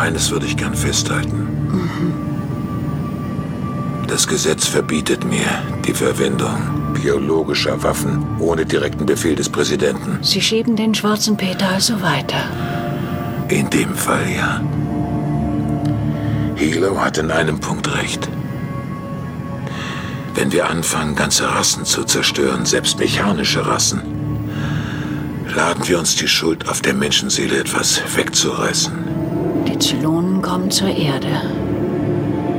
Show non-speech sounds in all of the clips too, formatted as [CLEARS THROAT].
Eines würde ich gern festhalten. Das Gesetz verbietet mir die Verwendung biologischer Waffen ohne direkten Befehl des Präsidenten. Sie schieben den schwarzen Peter also weiter. In dem Fall ja. Hilo hat in einem Punkt recht. Wenn wir anfangen, ganze Rassen zu zerstören, selbst mechanische Rassen, laden wir uns die Schuld auf der Menschenseele etwas wegzureißen. Zylonen kommen zur Erde.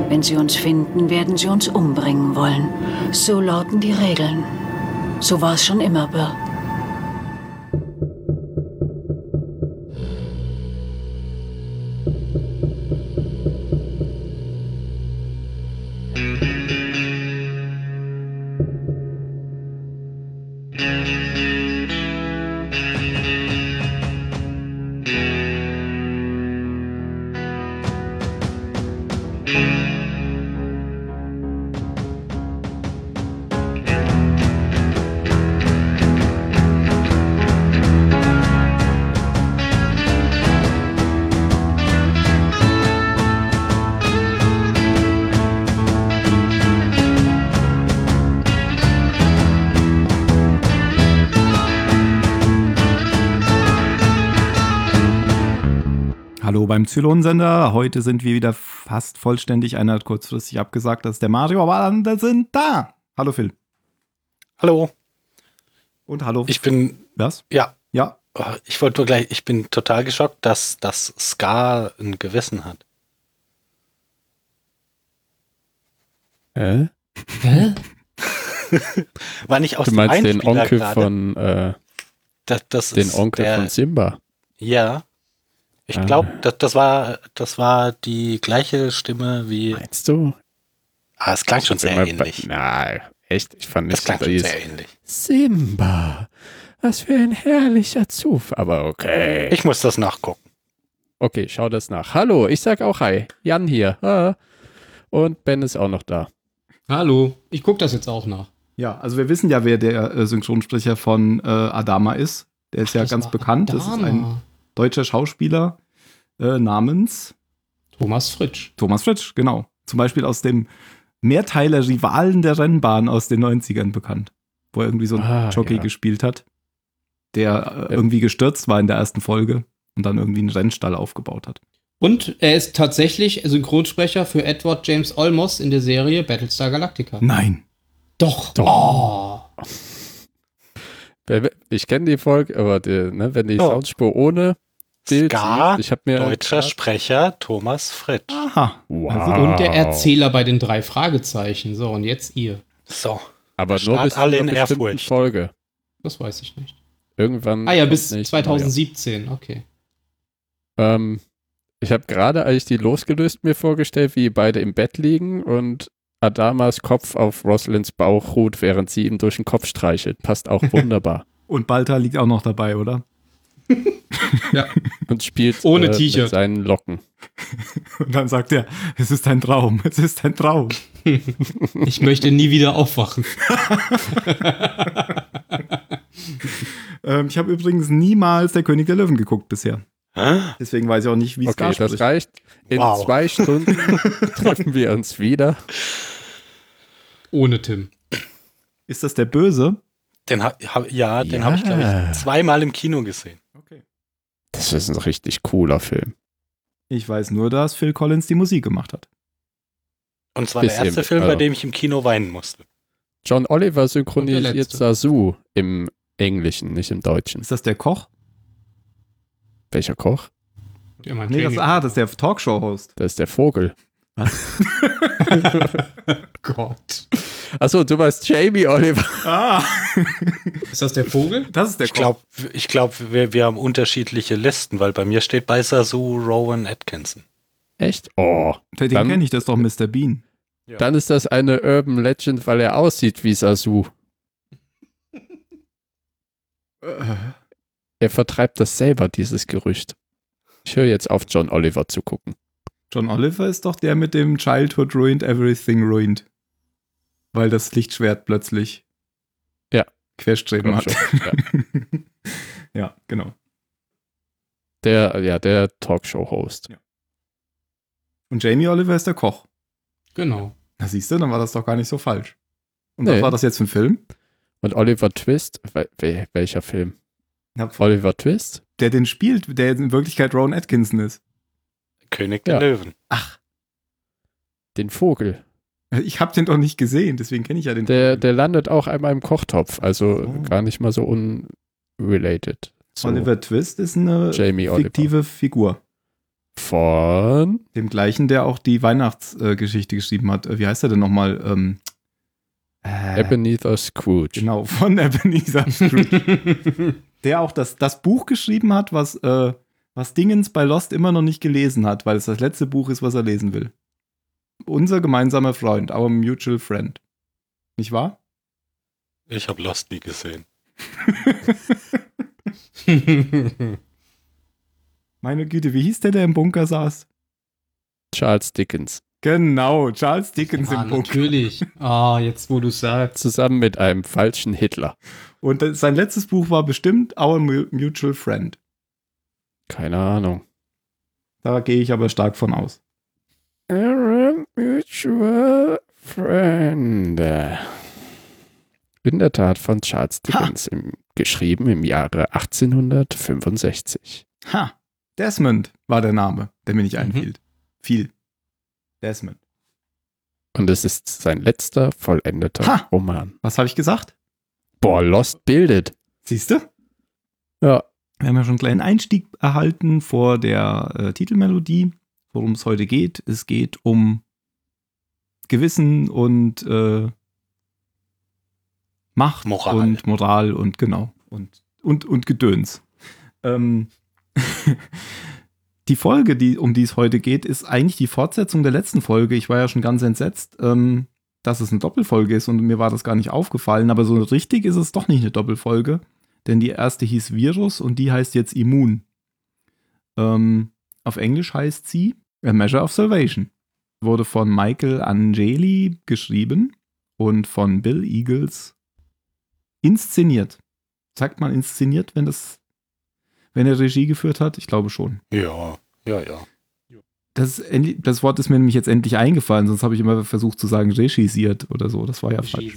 Wenn sie uns finden, werden sie uns umbringen wollen. So lauten die Regeln. So war es schon immer, Bill. Zylonensender. Heute sind wir wieder fast vollständig. Einer hat kurzfristig abgesagt, dass der Mario, aber andere sind da. Hallo Phil. Hallo, Und hallo. ich bin, Was? ja, Ja. oh, ich wollte nur gleich, ich bin total geschockt, dass das Scar ein Gewissen hat. Hä? Hä? [LAUGHS] War nicht aus Du dem meinst den Einspieler Onkel gerade? von äh, das, das den ist Onkel der, von Simba. Ja. Ich Ah. glaube, das, das war, das war die gleiche Stimme wie, Meinst du? ah, es klang schon sehr ähnlich. Nein, echt? Ich fand Es klang schon sehr ähnlich. Simba. Was für ein herrlicher Zufall. Aber okay. Ich muss das nachgucken. Okay, schau das nach. Hallo, ich sag auch Hi. Jan hier. Ah. Und Ben ist auch noch da. Hallo, ich gucke das jetzt auch nach. Ja, also wir wissen ja, wer der äh, Synchronsprecher von äh, Adama ist. Der ist ja Das ganz bekannt. Das ist ein Adama. deutscher Schauspieler äh, namens Thomas Fritsch. Thomas Fritsch, genau. Zum Beispiel aus dem Mehrteiler Rivalen der Rennbahn aus den 90ern bekannt. Wo er irgendwie so einen Ah, Jockey ja. gespielt hat, der äh, irgendwie gestürzt war in der ersten Folge und dann irgendwie einen Rennstall aufgebaut hat. Und er ist tatsächlich Synchronsprecher für Edward James Olmos in der Serie Battlestar Galactica. Nein. Doch. Doch. Oh. Ich kenne die Folge, aber die, ne, wenn die Oh. Soundspur ohne Bild Scar, sieht, ich habe mir Deutscher Sprecher Thomas Fritsch. Aha. Wow. Und der Erzähler bei den drei Fragezeichen. So, und jetzt ihr. So. aber nur bis alle in Ehrfurcht. Folge. Das weiß ich nicht. Irgendwann. Ah ja, bis nicht- 2017. Okay. Ähm, ich habe gerade, als ich die losgelöst mir vorgestellt, wie beide im Bett liegen und Adamas Kopf auf Rosalynds Bauch ruht, während sie ihm durch den Kopf streichelt. Passt auch [LAUGHS] wunderbar. Und Balta liegt auch noch dabei, oder? Und spielt Ohne äh, T-Shirt. mit seinen Locken. Und dann sagt er, es ist ein Traum, es ist ein Traum. [LAUGHS] Ich möchte nie wieder aufwachen. [LAUGHS] Ähm, ich habe übrigens niemals der König der Löwen geguckt bisher. Hä? Deswegen weiß ich auch nicht, wie es Okay, da das reicht. In Wow. zwei Stunden [LAUGHS] treffen wir uns wieder. Ohne Tim. Ist das der Böse? Den ha, ja, den Ja. habe ich, glaube ich, zweimal im Kino gesehen. Das ist ein richtig cooler Film. Ich weiß nur, dass Phil Collins die Musik gemacht hat. Und zwar der Bisschen, erste Film, bei also. dem ich im Kino weinen musste. John Oliver der synchronisiert. Sasu im Englischen, nicht im Deutschen. Ist das der Koch? Welcher Koch? Ja, mein Nee, das, ah, das ist der Talkshow-Host. Das ist der Vogel. [LAUGHS] [LAUGHS] Gott. Achso, du warst Jamie Oliver. [LAUGHS] Ah, Ist das der Vogel? das ist der Ich glaube, ich glaub, wir, wir haben unterschiedliche Listen, weil bei mir steht bei Sasu Rowan Atkinson. Echt? Oh. Den Dann- kenne ich, das ist doch Mr. Bean. Dann ist das eine Urban Legend, weil er aussieht wie Sasu. Er vertreibt das selber, dieses Gerücht. Ich höre jetzt auf, John Oliver zu gucken. John Oliver ist doch der mit dem Childhood ruined, everything ruined. Weil das Lichtschwert plötzlich Ja. Querstreben hat. schon, ja. [LAUGHS] ja, genau. Der, ja, der Talkshow-Host. Ja. Und Jamie Oliver ist der Koch. Genau. Na siehst du, dann war das doch gar nicht so falsch. Und Nee. was war das jetzt für ein Film? Und Oliver Twist, wel wel welcher Film? Ja, Oliver Twist? Der den spielt, der in Wirklichkeit Rowan Atkinson ist. König der Ja. Löwen. Ach, Den Vogel. Ich habe den doch nicht gesehen, deswegen kenne ich ja den. Der, der landet auch einmal im Kochtopf, also So. gar nicht mal so unrelated. So, Oliver Twist ist eine Jamie Oliver. fiktive Figur. Von Dem gleichen, der auch die Weihnachtsgeschichte geschrieben hat. Äh, Wie heißt er denn nochmal? Ähm, äh, Ebenezer Scrooge. Genau, von [LAUGHS] Ebenezer Scrooge. der auch das, das Buch geschrieben hat, was, äh, was Dingens bei Lost immer noch nicht gelesen hat, weil es das letzte Buch ist, was er lesen will. Unser gemeinsamer Freund, our mutual friend. Nicht wahr? Ich habe Lost nie gesehen. [LAUGHS] Meine Güte, wie hieß der, der im Bunker saß? Charles Dickens. Genau, Charles Dickens ah, im Bunker. natürlich. Ah, jetzt wo du sagst. Zusammen mit einem falschen Hitler. Und sein letztes Buch war bestimmt Our Mu- Mutual Friend. Keine Ahnung. Da gehe ich aber stark von aus. Our mutual friend. In der Tat von Charles Dickens, im, geschrieben im Jahre 1865. Ha, Desmond war der Name, der mir nicht Mhm. einfiel. Viel. Desmond. Und es ist sein letzter vollendeter Ha! Roman. Was habe ich gesagt? Boah, Lost bildet. Siehst du? Ja. Wir haben ja schon einen kleinen Einstieg erhalten vor der äh, Titelmelodie, worum es heute geht. Es geht um Gewissen und äh, Macht Moral. und Moral und genau und und und Gedöns. Ähm, [LAUGHS] die Folge, die, um die es heute geht, ist eigentlich die Fortsetzung der letzten Folge. Ich war ja schon ganz entsetzt, ähm, dass es eine Doppelfolge ist und mir war das gar nicht aufgefallen, aber so richtig ist es doch nicht eine Doppelfolge, denn die erste hieß Virus und die heißt jetzt Immun. Ähm, auf Englisch heißt sie A Measure of Salvation. Wurde von Michael Angeli geschrieben und von Bill Eagles inszeniert. Sagt man inszeniert, wenn das, wenn er Regie geführt hat? Ich glaube schon. Ja, ja, ja. Das, das Wort ist mir nämlich jetzt endlich eingefallen, sonst habe ich immer versucht zu sagen regisiert oder so. Das war ja falsch.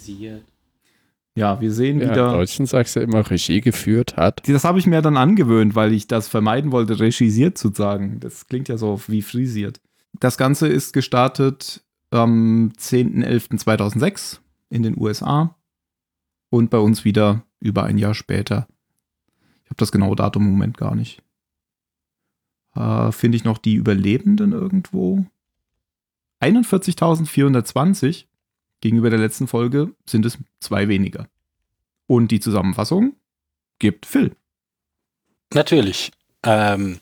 Ja, wir sehen Ja, Im wieder. Deutschen sagst du immer Regie geführt hat. Das habe ich mir dann angewöhnt, weil ich das vermeiden wollte, regisiert zu sagen. Das klingt ja so wie frisiert. Das Ganze ist gestartet am 10.11.2006 in den USA und bei uns wieder über ein Jahr später. Ich habe das genaue Datum im Moment gar nicht. Äh, Finde ich noch die Überlebenden irgendwo? 41.420 gegenüber der letzten Folge sind es zwei weniger. Und die Zusammenfassung gibt Phil. Natürlich. Ähm,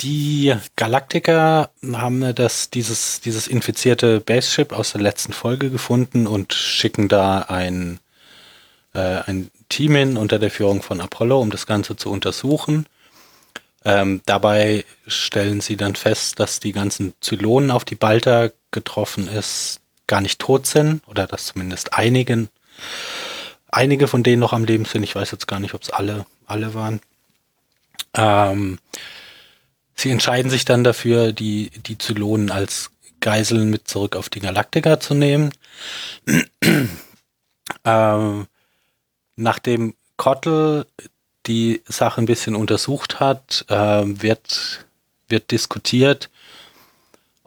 die Galaktiker haben das, dieses, dieses infizierte Base-Ship aus der letzten Folge gefunden und schicken da ein, äh, ein Team hin unter der Führung von Apollo, um das Ganze zu untersuchen. Ähm, dabei stellen sie dann fest, dass die ganzen Zylonen, auf die Balta getroffen ist, gar nicht tot sind oder dass zumindest einigen, einige von denen noch am Leben sind. Ich weiß jetzt gar nicht, ob es alle, alle waren. Ähm, sie entscheiden sich dann dafür, die, die Zylonen als Geiseln mit zurück auf die Galaktika zu nehmen. [CLEARS THROAT] ähm, nachdem Kottel die Sache ein bisschen untersucht hat, ähm, wird, wird diskutiert,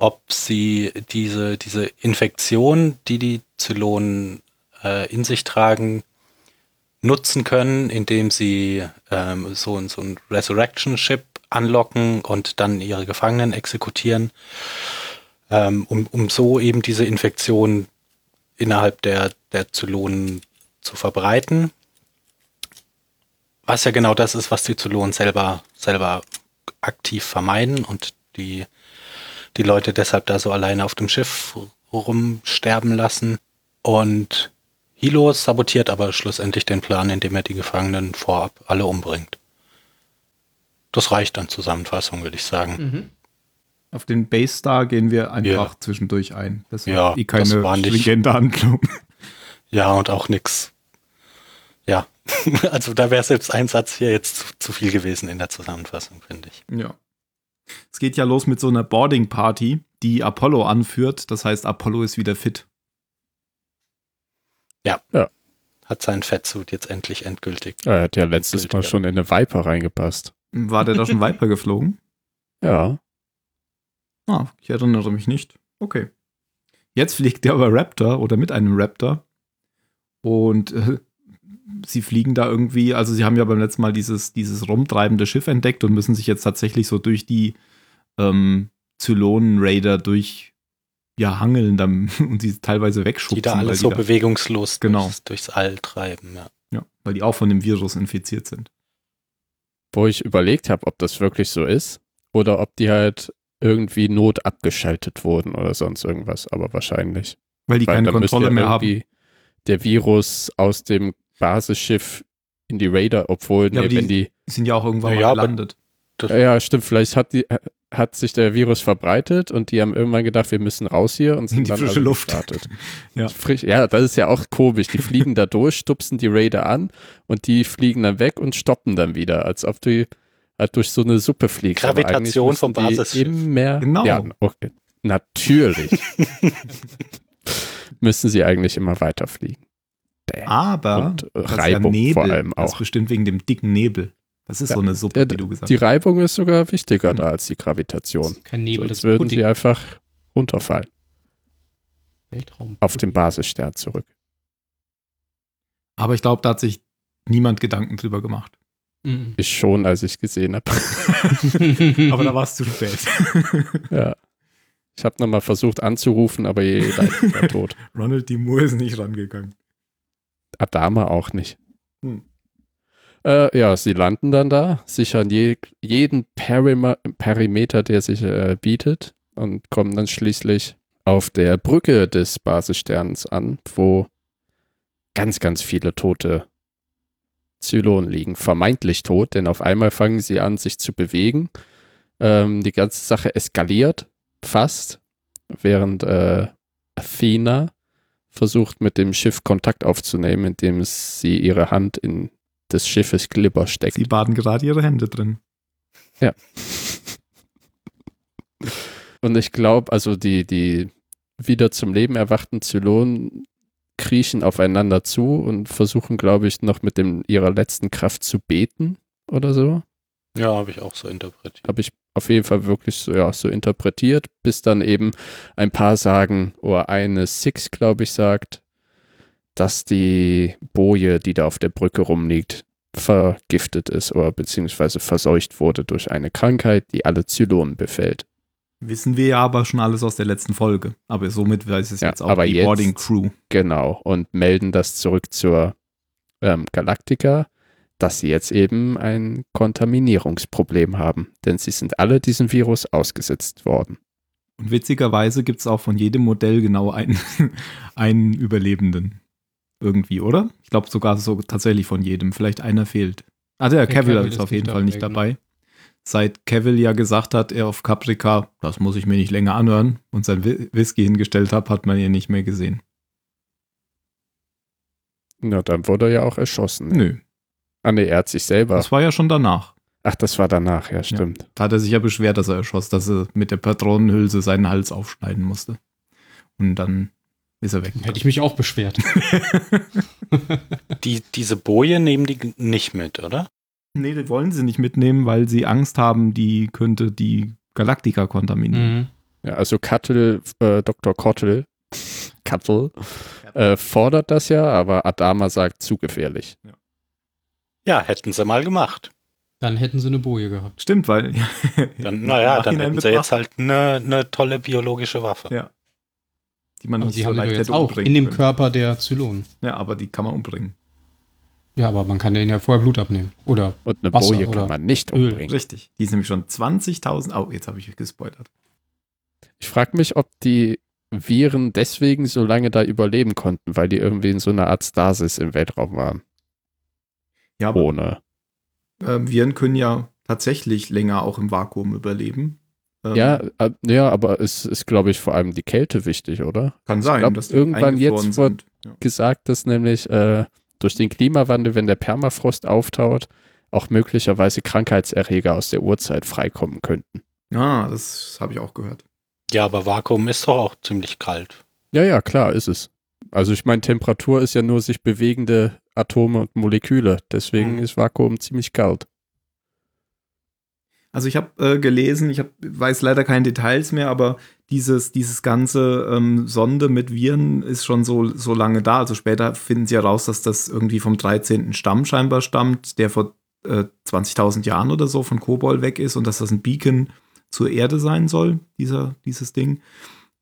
ob sie diese, diese Infektion, die die Zylonen äh, in sich tragen, nutzen können, indem sie ähm, so, so ein Resurrection-Ship anlocken und dann ihre Gefangenen exekutieren, ähm, um, um so eben diese Infektion innerhalb der, der Zylonen zu verbreiten. Was ja genau das ist, was die Zylonen selber, selber aktiv vermeiden und die, die Leute deshalb da so alleine auf dem Schiff rumsterben lassen. Und Hilo sabotiert aber schlussendlich den Plan, indem er die Gefangenen vorab alle umbringt. Das reicht an Zusammenfassung, würde ich sagen. Mhm. Auf den Base Star gehen wir einfach Ja. zwischendurch ein. Das Ja, ist eh das keine war nicht- stringente Handlung. Ja, und auch nix. Ja, [LAUGHS] also da wäre selbst ein Satz hier jetzt zu, zu viel gewesen in der Zusammenfassung, finde ich. Ja. Es geht ja los mit so einer Boarding Party. die Apollo anführt. Das heißt, Apollo ist wieder fit. Hat sein Fettsuit jetzt endlich endgültig. Er hat ja letztes Mal schon in eine Viper reingepasst. War der da schon [LAUGHS] Viper geflogen? Ja. Ah, ich erinnere mich nicht. Okay. Jetzt fliegt der aber Raptor oder mit einem Raptor. Und äh, sie fliegen da irgendwie, also sie haben ja beim letzten Mal dieses, dieses rumtreibende Schiff entdeckt und müssen sich jetzt tatsächlich so durch die ähm, Zylonen-Raider durch ja, hangeln dann, [LAUGHS] und sie teilweise wegschubsen. Die da alles die so da- bewegungslos Genau. durchs, durchs All treiben. Ja. Ja, weil die auch von dem Virus infiziert sind. Wo ich überlegt habe, ob das wirklich so ist oder ob die halt irgendwie not abgeschaltet wurden oder sonst irgendwas, aber wahrscheinlich. Weil die Weil keine Kontrolle mehr haben. der Virus aus dem Basisschiff in die Raider, obwohl, Ja, nee, die- wenn die, Die sind ja auch irgendwann Ja, mal gelandet. ja, ja, stimmt, vielleicht hat die, hat sich der Virus verbreitet und die haben irgendwann gedacht, wir müssen raus hier und In sind die dann frische alle Luft. gestartet. [LAUGHS] Ja. Frisch, ja, das ist ja auch komisch. Die fliegen da durch, stupsen die Raider an und die fliegen dann weg und stoppen dann wieder, als ob du halt durch so eine Suppe fliegst. Gravitation vom die Basisschiff. Immer, Genau. Ja, okay. Natürlich. [LAUGHS] müssen sie eigentlich immer weiterfliegen. Damn. Aber Und, das ist Reibung ja Nebel. vor allem Das ist auch. bestimmt wegen dem dicken Nebel. Das ist Ja, so eine Suppe, der- wie du gesagt Die hast. Reibung ist sogar wichtiger da als die Gravitation. Kein Nebel, das Sonst ist würden Pudding. sie einfach runterfallen, Weltraum. auf den Basisstern zurück. Aber ich glaube, da hat sich niemand Gedanken drüber gemacht. Mhm. Ich schon, als ich gesehen habe. [LAUGHS] Aber da war es zu spät. [LAUGHS] ja. Ich habe nochmal versucht anzurufen, aber jeder war tot. [LAUGHS] Ronald D. Moore ist nicht rangegangen. Adama auch nicht. Hm. Äh, ja, sie landen dann da, sichern je, jeden Perima Perimeter, der sich äh, bietet und kommen dann schließlich auf der Brücke des Basissterns an, wo ganz, ganz viele tote Zylonen liegen. Vermeintlich tot, denn auf einmal fangen sie an, sich zu bewegen. Ähm, die ganze Sache eskaliert fast, während äh, Athena versucht mit dem Schiff Kontakt aufzunehmen, indem sie ihre Hand in des Schiffes Glibber steckt. Sie baden gerade ihre Hände drin. [LAUGHS] Und ich glaube, also die, die wieder zum Leben erwachten Zylonen kriechen aufeinander zu und versuchen, glaube ich, noch mit dem, ihrer letzten Kraft zu beten oder so. Ja, habe ich auch so interpretiert. Habe ich auf jeden Fall wirklich so, ja, so interpretiert, bis dann eben ein paar sagen, oder eine Six, glaube ich, sagt, dass die Boje, die da auf der Brücke rumliegt, vergiftet ist oder beziehungsweise verseucht wurde durch eine Krankheit, die alle Zylonen befällt. Wissen wir ja aber schon alles aus der letzten Folge. Aber somit weiß es Ja, jetzt auch aber die jetzt- Boarding Crew. Genau, und melden das zurück zur ähm, Galactica, dass sie jetzt eben ein Kontaminierungsproblem haben, denn sie sind alle diesem Virus ausgesetzt worden. Und witzigerweise gibt es auch von jedem Modell genau einen, [LAUGHS] einen Überlebenden. Irgendwie, oder? Ich glaube sogar so tatsächlich von jedem. Vielleicht einer fehlt. Ah, der Der Cavill ist ist auf jeden Fall nicht dabei, dabei. Seit Cavill ja gesagt hat, er auf Caprica, das muss ich mir nicht länger anhören, und sein Whi- Whisky hingestellt hat, hat man ihn nicht mehr gesehen. Na, dann wurde er ja auch erschossen. Nö, Ah, nee, er hat sich selber. das war ja schon danach. Ach, das war danach, ja, stimmt. Da hat er sich ja beschwert, dass er erschossen, dass er mit der Patronenhülse seinen Hals aufschneiden musste. Und dann ist er weg. Hätte ich mich auch beschwert. [LAUGHS] Die, diese Boje nehmen die nicht mit, oder? Nee, die wollen sie nicht mitnehmen, weil sie Angst haben, die könnte die Galaktika kontaminieren. Mhm. Ja, also Kattel, äh, Dr. Kottel, Kattel, äh, fordert das ja, aber Adama sagt zu gefährlich. Ja, hätten sie mal gemacht. Dann hätten sie eine Boje gehabt. Stimmt, weil. Dann, naja, [LAUGHS] dann hätten sie jetzt halt eine, eine tolle biologische Waffe. Ja. Die man Aber nicht sie so haben die leicht jetzt hätte auch umbringen in dem können. Körper der Zylonen. Ja, aber die kann man umbringen. Ja, aber man kann denen ja vorher Blut abnehmen. Oder Und eine Wasser Boje oder kann man nicht Öl. umbringen. Richtig. Die ist nämlich schon 20.000. Oh, jetzt habe ich gespoilert. Ich frage mich, ob die Viren deswegen so lange da überleben konnten, weil die irgendwie in so einer Art Stasis im Weltraum waren. Ja, aber Ohne. äh, Viren können ja tatsächlich länger auch im Vakuum überleben. Ähm, Ja, äh, ja, aber es ist, glaube ich, vor allem die Kälte wichtig, oder? kann sein, glaub, dass irgendwann jetzt wird-. Ja. Gesagt, dass nämlich äh, durch den Klimawandel, wenn der Permafrost auftaut, auch möglicherweise Krankheitserreger aus der Urzeit freikommen könnten. Ah, das habe ich auch gehört. Ja, aber Vakuum ist doch auch ziemlich kalt. Ja, ja, klar, ist es. Also ich meine, Temperatur ist ja nur sich bewegende Atome und Moleküle. Deswegen Mhm. ist Vakuum ziemlich kalt. Also ich habe äh, gelesen, ich hab, weiß leider keine Details mehr, aber dieses, dieses ganze ähm, Sonde mit Viren ist schon so, so lange da. Also später finden sie heraus, dass das irgendwie vom 13. Stamm scheinbar stammt, der vor äh, 20.000 Jahren oder so von Kobol weg ist und dass das ein Beacon zur Erde sein soll, dieser, dieses Ding.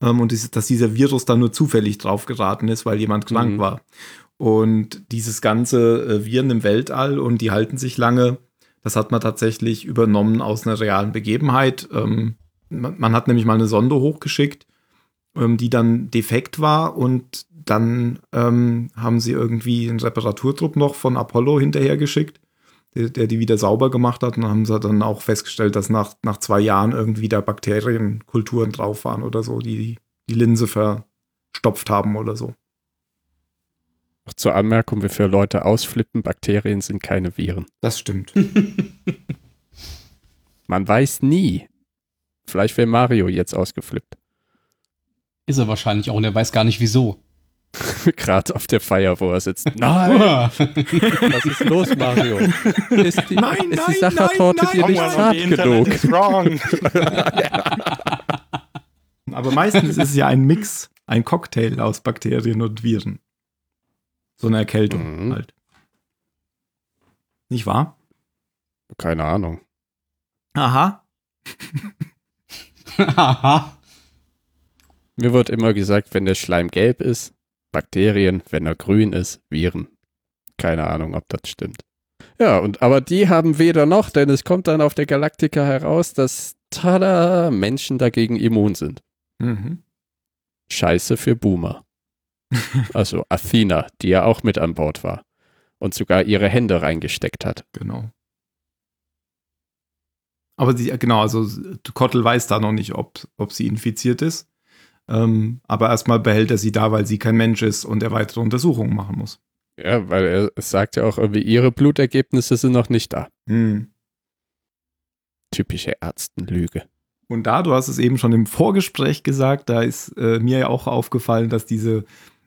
Ähm, und dass dieser Virus da nur zufällig drauf geraten ist, weil jemand krank Mhm. war. Und dieses ganze äh, Viren im Weltall und die halten sich lange, das hat man tatsächlich übernommen aus einer realen Begebenheit. Ähm, man, man hat nämlich mal eine Sonde hochgeschickt, ähm, die dann defekt war und dann ähm, haben sie irgendwie einen Reparaturdruck noch von Apollo hinterhergeschickt, der, der die wieder sauber gemacht hat. Und dann haben sie dann auch festgestellt, dass nach, nach zwei Jahren irgendwie da Bakterienkulturen drauf waren oder so, die die Linse verstopft haben oder so. Noch zur Anmerkung, wie viele Leute ausflippen, Bakterien sind keine Viren. Das stimmt. [LAUGHS] Man weiß nie. Vielleicht wäre Mario jetzt ausgeflippt. Ist er wahrscheinlich auch und er weiß gar nicht wieso. [LAUGHS] Gerade auf der Feier, wo er sitzt. Nein, [LAUGHS] was ist los, Mario? Ist die, Nein, ist die nein, Sachertorte nein, dir nein, nicht nein, zart genug? Aber meistens ist es ja ein Mix, ein Cocktail aus Bakterien und Viren. So eine Erkältung Mhm. halt. Nicht wahr? Keine Ahnung. Aha. Haha. Mir wird immer gesagt, wenn der Schleim gelb ist, Bakterien, wenn er grün ist, Viren. Keine Ahnung, ob das stimmt. Ja, und aber die haben weder noch, denn es kommt dann auf der Galaktika heraus, dass tada, Menschen dagegen immun sind. Mhm. Scheiße für Boomer. [LAUGHS] Also Athena, die ja auch mit an Bord war und sogar ihre Hände reingesteckt hat. Genau. Aber sie, genau, also Kottel weiß da noch nicht, ob, ob sie infiziert ist. Ähm, aber erstmal behält er sie da, weil sie kein Mensch ist und er weitere Untersuchungen machen muss. Ja, weil er sagt ja auch irgendwie, ihre Blutergebnisse sind noch nicht da. Hm. Typische Ärztenlüge. Und da, du hast es eben schon im Vorgespräch gesagt, da ist äh, mir ja auch aufgefallen, dass diese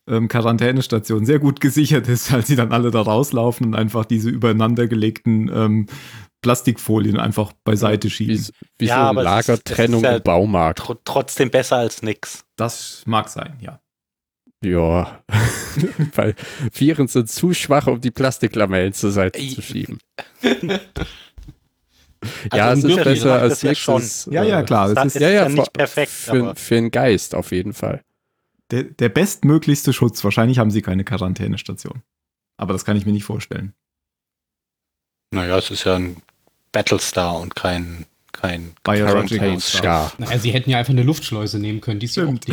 ähm, Quarantänestation sehr gut gesichert ist, [LAUGHS] als sie dann alle da rauslaufen und einfach diese übereinandergelegten ähm, Plastikfolien einfach beiseite Wie, schieben. wie Ja, so aber eine Lagertrennung ja im Baumarkt. Tr trotzdem besser als nix. Das mag sein, ja. Ja, [LAUGHS] weil Viren sind zu schwach, um die Plastiklamellen zur Seite zu schieben. [LAUGHS] Also ja, ein es ist besser als das ja nichts. Ja, ja, klar. Dann Das ist ja vor- nicht perfekt, Für, aber für einen Geist auf jeden Fall. Der, der bestmöglichste Schutz. Wahrscheinlich haben sie keine Quarantänestation. Aber das kann ich mir nicht vorstellen. naja, es ist ja ein Battlestar und kein, kein Biological Star. Ja, Naja, sie hätten ja einfach eine Luftschleuse nehmen können, die ist [LAUGHS] [LAUGHS] ja Stimmt.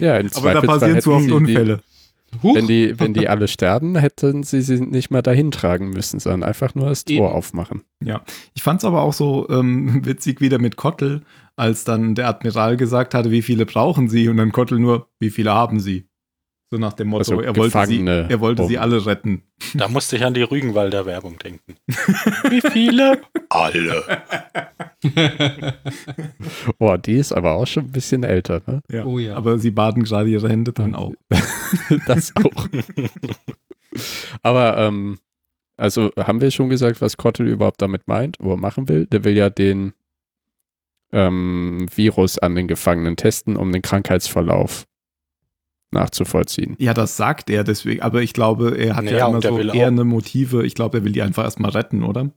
ja im Aber da passieren zu oft Unfälle. Die, wenn, die, wenn die alle sterben, hätten sie sie nicht mal dahin tragen müssen, sondern einfach nur das Tor Eben. aufmachen. Ich fand es aber auch so ähm, [LAUGHS] witzig wieder mit Kottel, als dann der Admiral gesagt hatte, wie viele brauchen sie und dann Kottel nur, wie viele haben sie? So nach dem Motto, Also er wollte, sie, er wollte sie alle retten. Da musste ich an die Rügenwalder Werbung denken. [LAUGHS] Wie viele? Alle. [LAUGHS] Boah, die ist aber auch schon ein bisschen älter, ne? Ja. Oh ja. Aber sie baden gerade ihre Hände dann auch. [LAUGHS] das auch. aber, ähm, also haben wir schon gesagt, was Kottel überhaupt damit meint, wo er machen will? Der will ja den ähm, Virus an den Gefangenen testen, um den Krankheitsverlauf nachzuvollziehen. Ja, das sagt er deswegen, aber ich glaube, er hat Naja, ja immer er so eher eine Motive. Ich glaube, er will die einfach erstmal retten, oder?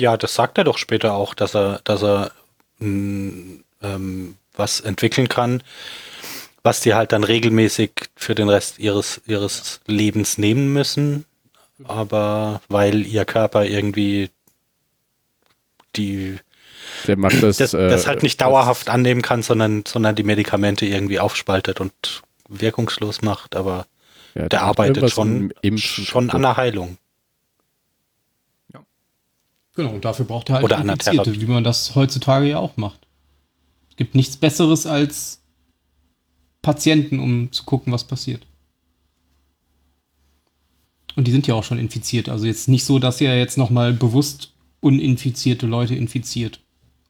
Ja, das sagt er doch später auch, dass er, dass er mh, ähm, was entwickeln kann, was die halt dann regelmäßig für den Rest ihres, ihres Lebens nehmen müssen. Aber weil ihr Körper irgendwie die Der macht das, das, äh, das halt nicht dauerhaft annehmen kann, sondern, sondern die Medikamente irgendwie aufspaltet und wirkungslos macht, aber ja, der arbeitet schon, schon an der Heilung. Genau, und dafür braucht er halt Oder an der Infizierte, Therapie. wie man das heutzutage ja auch macht. Es gibt nichts Besseres als Patienten, um zu gucken, was passiert. Und die sind ja auch schon infiziert. Also jetzt nicht so, dass er jetzt nochmal bewusst uninfizierte Leute infiziert,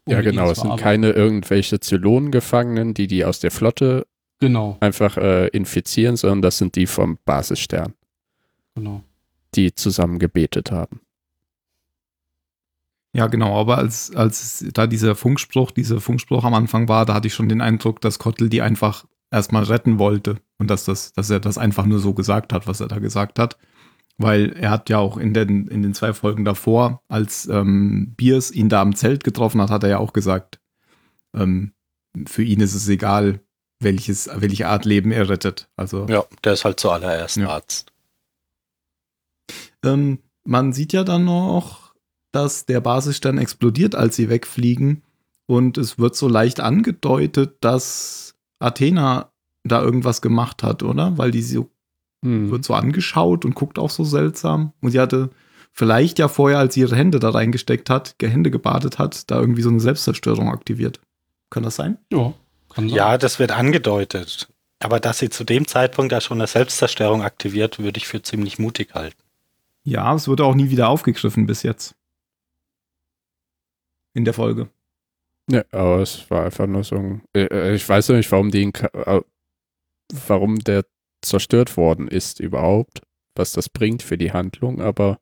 ja, mit ihnen genau. Es sind keine irgendwelche Zylonengefangenen, die die aus der Flotte Genau, einfach äh, infizieren, sondern das sind die vom Basisstern, genau. die zusammen gebetet haben. Ja, genau, aber als, als da dieser Funkspruch, dieser Funkspruch am Anfang war, da hatte ich schon den Eindruck, dass Kottel die einfach erstmal retten wollte und dass, das, dass er das einfach nur so gesagt hat, was er da gesagt hat. Weil er hat ja auch in den, in den zwei Folgen davor, als ähm, Biers ihn da am Zelt getroffen hat, hat er ja auch gesagt, ähm, für ihn ist es egal, welches, welche Art Leben er rettet. Also Ja, der ist halt zuallererst Ja. Arzt. Ähm, man sieht ja dann noch, dass der Basisstern explodiert, als sie wegfliegen. Und es wird so leicht angedeutet, dass Athena da irgendwas gemacht hat, oder? Weil die so, Hm. wird so angeschaut und guckt auch so seltsam. Und sie hatte vielleicht ja vorher, als sie ihre Hände da reingesteckt hat, Hände gebadet hat, da irgendwie so eine Selbstzerstörung aktiviert. Kann das sein? Ja. Ja, das wird angedeutet. Aber dass sie zu dem Zeitpunkt da schon eine Selbstzerstörung aktiviert, würde ich für ziemlich mutig halten. Ja, es wurde auch nie wieder aufgegriffen bis jetzt. In der Folge. Ja, aber es war einfach nur so ein. Äh, äh, ich weiß noch nicht, warum Ka- äh, warum der zerstört worden ist überhaupt, was das bringt für die Handlung, aber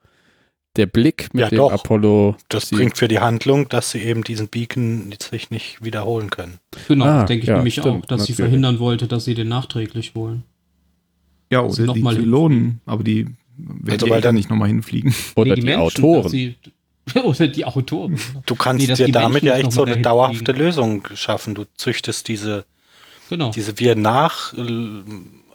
der Blick mit Ja, dem doch. Apollo. Das sie- bringt für die Handlung, dass sie eben diesen Beacon sich nicht wiederholen können. Genau, Ah, denke ich ja, nämlich stimmt, auch, dass sie natürlich. verhindern wollte, dass sie den nachträglich holen. Ja, sie oder noch die mal Zylonen, aber die werden Also, die dann- nicht nochmal hinfliegen. [LAUGHS] oder Nee, die, Menschen, Autoren. Sie, [LAUGHS] oder die Autoren. Du kannst Nee, dir die damit Menschen ja echt so eine dauerhafte. Lösung schaffen. Du züchtest diese, Genau. diese wir nach, äh,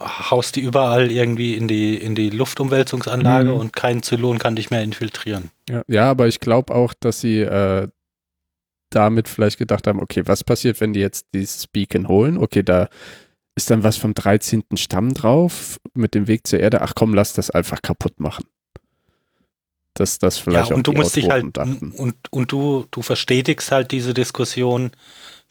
haust die überall irgendwie in die, in die Luftumwälzungsanlage Mhm. und kein Zylon kann dich mehr infiltrieren. Ja, ja, aber ich glaube auch, dass sie äh, damit vielleicht gedacht haben, okay, was passiert, wenn die jetzt dieses Beacon holen? Okay, da ist dann was vom 13. Stamm drauf mit dem Weg zur Erde. Ach komm, lass das einfach kaputt machen. Dass das vielleicht ja, auch und du die musst dich halt, dachten. und, und du, du verstetigst halt diese Diskussion,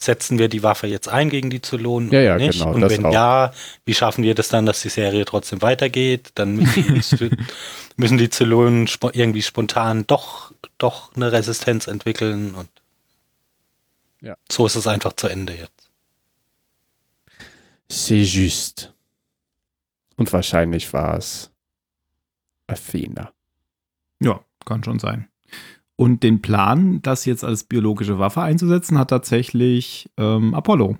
setzen wir die Waffe jetzt ein gegen die Zylonen Ja, oder ja, nicht? genau, und wenn auch. ja, wie schaffen wir das dann, dass die Serie trotzdem weitergeht? Dann müssen, die- [LAUGHS] müssen die Zylonen spo irgendwie spontan doch, doch eine Resistenz entwickeln und Ja. so ist es einfach zu Ende jetzt. C'est juste. Und wahrscheinlich war es Athena. Ja, kann schon sein. Und den Plan, das jetzt als biologische Waffe einzusetzen, hat tatsächlich ähm, Apollo.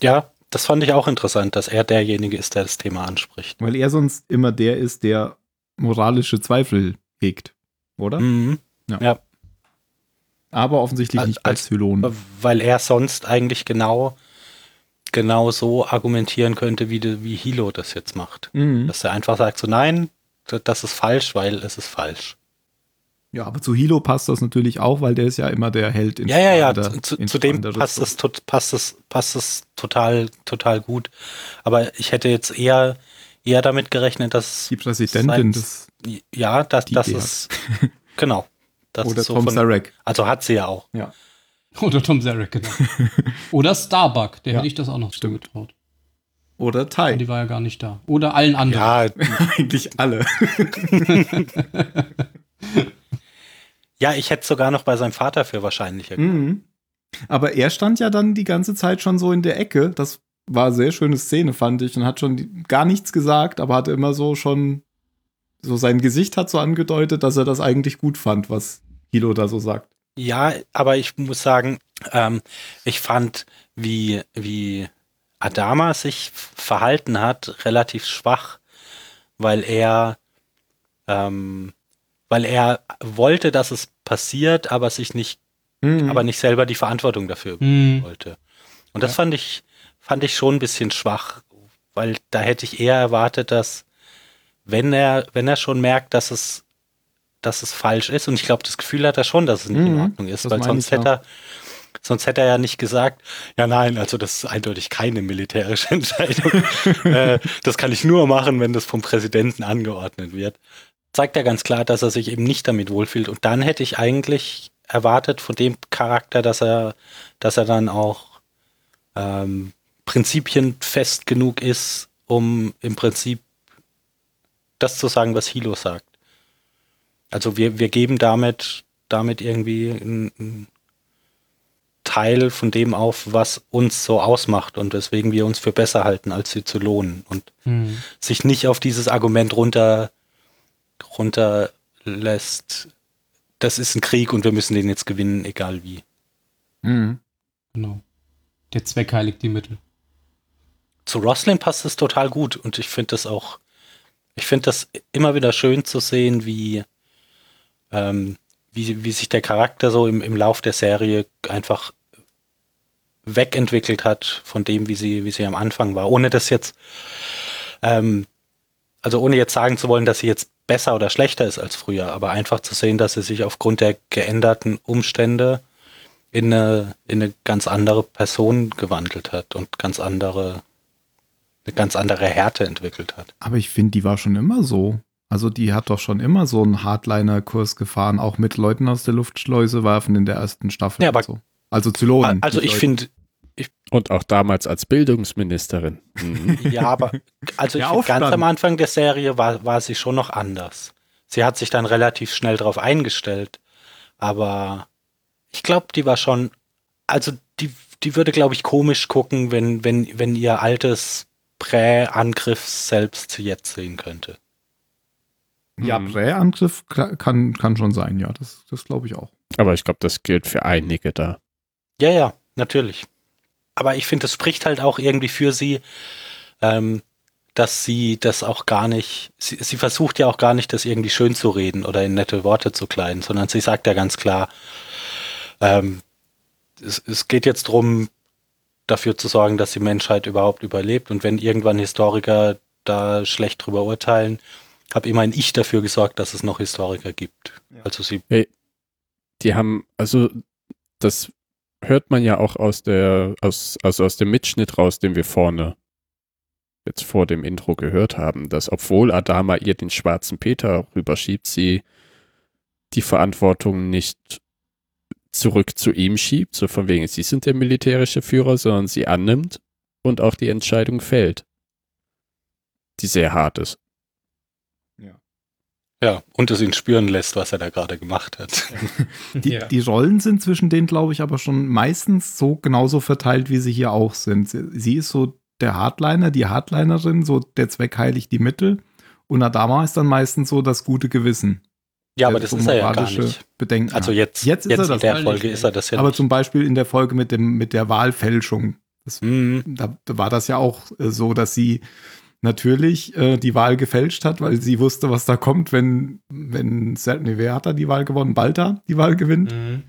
Ja, das fand ich auch interessant, dass er derjenige ist, der das Thema anspricht. Weil er sonst immer der ist, der moralische Zweifel hegt, oder? Mhm. Aber offensichtlich Als- nicht als Zylon. Weil er sonst eigentlich genau, genau so argumentieren könnte, wie, de, wie Hilo das jetzt macht. Mhm. Dass er einfach sagt, so nein, das ist falsch, weil es ist falsch. Ja, aber zu Hilo passt das natürlich auch, weil der ist ja immer der Held in Ja, ja, ja, der- zu, zu dem passt tot- passt es, passt es total, total gut. Aber ich hätte jetzt eher, eher damit gerechnet, dass Die Präsidentin des ja, das Idee ist, [LAUGHS] genau. Das oder ist so Tom von, Zarek. also hat sie ja auch. [LAUGHS] Oder Tom Zarek, genau. [LAUGHS] Oder Starbuck, der Ja, hätte ich das auch noch stimmt. zugetraut. Oder Tai. Die war ja gar nicht da. Oder allen anderen. Ja, Eigentlich alle. Ja, ich hätte sogar noch bei seinem Vater für wahrscheinlicher. Mhm. Aber er stand ja dann die ganze Zeit schon so in der Ecke. Das war eine sehr schöne Szene, fand ich. Und hat schon die, gar nichts gesagt, aber hat immer so schon, so sein Gesicht hat so angedeutet, dass er das eigentlich gut fand, was Hilo da so sagt. Ja, aber ich muss sagen, ähm, ich fand, wie, wie Adama sich verhalten hat, relativ schwach, weil er, ähm, weil er wollte, dass es passiert, aber sich nicht, Mhm. aber nicht selber die Verantwortung dafür Hm. wollte. Und das fand ich, fand ich schon ein bisschen schwach, weil da hätte ich eher erwartet, dass wenn er, wenn er schon merkt, dass es, dass es falsch ist, und ich glaube, das Gefühl hat er schon, dass es nicht in Mhm, Ordnung ist, das weil sonst hätte er, sonst hätte er ja nicht gesagt, ja nein, also das ist eindeutig keine militärische [LAUGHS] Entscheidung. äh, das kann ich nur machen, wenn das vom Präsidenten angeordnet wird. Zeigt ja ganz klar, dass er sich eben nicht damit wohlfühlt. Und dann hätte ich eigentlich erwartet von dem Charakter, dass er, dass er dann auch ähm, prinzipienfest genug ist, um im Prinzip das zu sagen, was Hilo sagt. Also wir, wir geben damit, damit irgendwie ein, ein Teil von dem auf, was uns so ausmacht und weswegen wir uns für besser halten, als sie zu lohnen und Mhm. sich nicht auf dieses Argument runter, runter lässt. Das ist ein Krieg und wir müssen den jetzt gewinnen, egal wie. Mhm. Genau. Der Zweck heiligt die Mittel. Zu Roslin passt es total gut und ich finde das auch, ich finde das immer wieder schön zu sehen, wie, ähm, wie, wie sich der Charakter so im, im Lauf der Serie einfach wegentwickelt hat von dem, wie sie, wie sie am Anfang war. Ohne das jetzt, ähm, also ohne jetzt sagen zu wollen, dass sie jetzt besser oder schlechter ist als früher, aber einfach zu sehen, dass sie sich aufgrund der geänderten Umstände in eine, in eine ganz andere Person gewandelt hat und ganz andere, eine ganz andere Härte entwickelt hat. Aber ich finde, die war schon immer so. Also die hat doch schon immer so einen Hardliner-Kurs gefahren, auch mit Leuten aus der Luftschleuse werfen in der ersten Staffel. Ja, aber- und so. Also Zylonen. Also ich finde, Und auch damals als Bildungsministerin. Mhm. [LAUGHS] ja, aber also find, ganz am Anfang der Serie war, war sie schon noch anders. Sie hat sich dann relativ schnell darauf eingestellt, aber ich glaube, die war schon, also die, die würde, glaube ich, komisch gucken, wenn, wenn, wenn ihr altes Prä-Angriff selbst jetzt sehen könnte. Ja, Mhm. Prä-Angriff kann, kann schon sein, ja. Das, das glaube ich auch. Aber ich glaube, das gilt für einige da. Ja, ja, natürlich. Aber ich finde, es spricht halt auch irgendwie für sie, ähm, dass sie das auch gar nicht, sie, sie versucht ja auch gar nicht, das irgendwie schön zu reden oder in nette Worte zu kleiden, sondern sie sagt ja ganz klar, ähm, es, es geht jetzt drum, dafür zu sorgen, dass die Menschheit überhaupt überlebt. Und wenn irgendwann Historiker da schlecht drüber urteilen, habe immerhin ich dafür gesorgt, dass es noch Historiker gibt. Also sie, Die haben, also das hört man ja auch aus der, aus, also aus dem Mitschnitt raus, den wir vorne jetzt vor dem Intro gehört haben, dass obwohl Adama ihr den schwarzen Peter rüberschiebt, sie die Verantwortung nicht zurück zu ihm schiebt, so von wegen, sie sind der militärische Führer, sondern sie annimmt und auch die Entscheidung fällt, die sehr hart ist. Ja, und es ihn spüren lässt, was er da gerade gemacht hat. [LAUGHS] Die, Ja. die Rollen sind zwischen denen, glaube ich, aber schon meistens so genauso verteilt, wie sie hier auch sind. Sie, sie ist so der Hardliner, die Hardlinerin, so der Zweck heiligt die Mittel. Und Adama ist dann meistens so das gute Gewissen. Ja, aber das ist er ja gar nicht. Bedenken Also jetzt, Jetzt ist er in das der Folge nicht. ist er das ja aber nicht. zum Beispiel in der Folge mit, dem, mit der Wahlfälschung. Das, Mhm. da, da war das ja auch äh, so, dass sie natürlich äh, die Wahl gefälscht hat, weil sie wusste, was da kommt, wenn, wenn, nee, wer hat da die Wahl gewonnen? Balta die Wahl gewinnt. Mhm.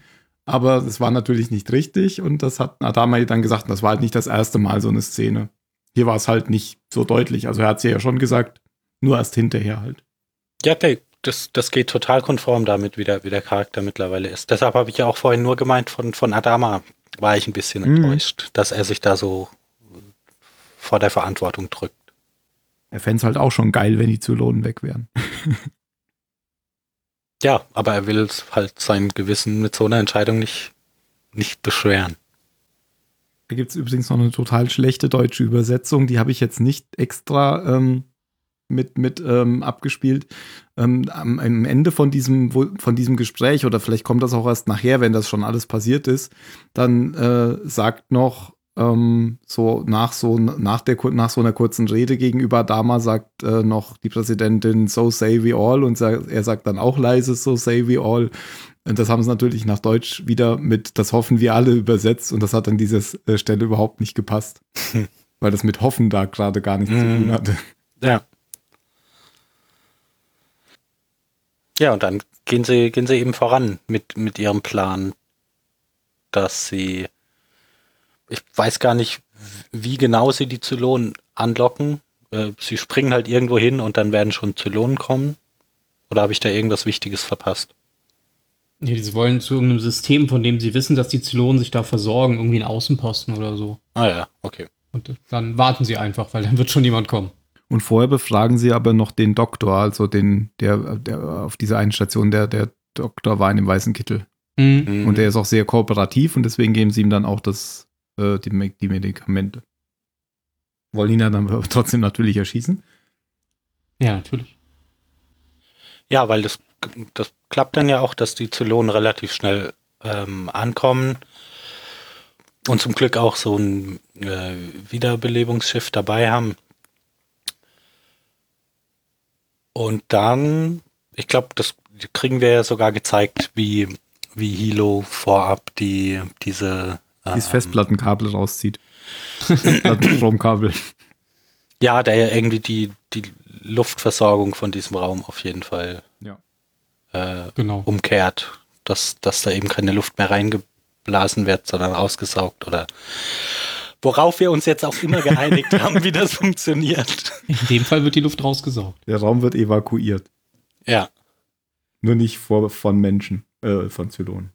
Aber es war natürlich nicht richtig und das hat Adama dann gesagt, das war halt nicht das erste Mal so eine Szene. Hier war es halt nicht so deutlich. Also er hat sie ja schon gesagt, nur erst hinterher halt. Ja, nee, das, das geht total konform damit, wie der, wie der Charakter mittlerweile ist. Deshalb habe ich ja auch vorhin nur gemeint, von, von Adama war ich ein bisschen Mhm. enttäuscht, dass er sich da so vor der Verantwortung drückt. Er fände es halt auch schon geil, wenn die Zylonen weg wären. [LAUGHS] Ja, aber er will halt sein Gewissen mit so einer Entscheidung nicht, nicht beschweren. Da gibt es übrigens noch eine total schlechte deutsche Übersetzung, die habe ich jetzt nicht extra ähm, mit, mit ähm, abgespielt. Ähm, am, am Ende von diesem, von diesem Gespräch, oder vielleicht kommt das auch erst nachher, wenn das schon alles passiert ist, dann äh, sagt noch ähm, so nach so nach der nach so einer kurzen Rede gegenüber Adama sagt äh, noch die Präsidentin so say we all und sa- er sagt dann auch leise so say we all und das haben sie natürlich nach Deutsch wieder mit das hoffen wir alle übersetzt und das hat an dieser äh, Stelle überhaupt nicht gepasst. [LAUGHS] Weil das mit hoffen da gerade gar nichts zu Mhm. tun hatte. Ja. Ja, und dann gehen sie, gehen sie eben voran mit, mit ihrem Plan, dass sie, ich weiß gar nicht, wie genau sie die Zylonen anlocken. Äh, Sie springen halt irgendwo hin und dann werden schon Zylonen kommen. Oder habe ich da irgendwas Wichtiges verpasst? Ja, die wollen zu irgendeinem System, von dem sie wissen, dass die Zylonen sich da versorgen, irgendwie einen Außenposten oder so. Ah ja, okay. Und dann warten sie einfach, weil dann wird schon jemand kommen. Und vorher befragen sie aber noch den Doktor, also den, der, der auf dieser einen Station, der, der Doktor war in dem weißen Kittel. Mhm. Und der ist auch sehr kooperativ und deswegen geben sie ihm dann auch das, äh, die, die Medikamente. Wollen ihn dann aber [LAUGHS] trotzdem natürlich erschießen. Ja, natürlich. Ja, weil das, das klappt dann ja auch, dass die Zylonen relativ schnell ähm, ankommen. und zum Glück auch so ein äh, Wiederbelebungsschiff dabei haben. Und dann, ich glaube, das kriegen wir ja sogar gezeigt, wie, wie Hilo vorab die, diese Dieses ähm, Festplattenkabel rauszieht. [LAUGHS] Festplattenstromkabel. Ja, der ja irgendwie die, die Luftversorgung von diesem Raum auf jeden Fall Ja. äh, Genau. umkehrt, dass, dass da eben keine Luft mehr reingeblasen wird, sondern ausgesaugt oder worauf wir uns jetzt auch immer [LAUGHS] geeinigt haben, wie das funktioniert. In dem Fall wird die Luft rausgesaugt. Der Raum wird evakuiert. Ja, Nur nicht vor, von Menschen, äh, von Zylonen.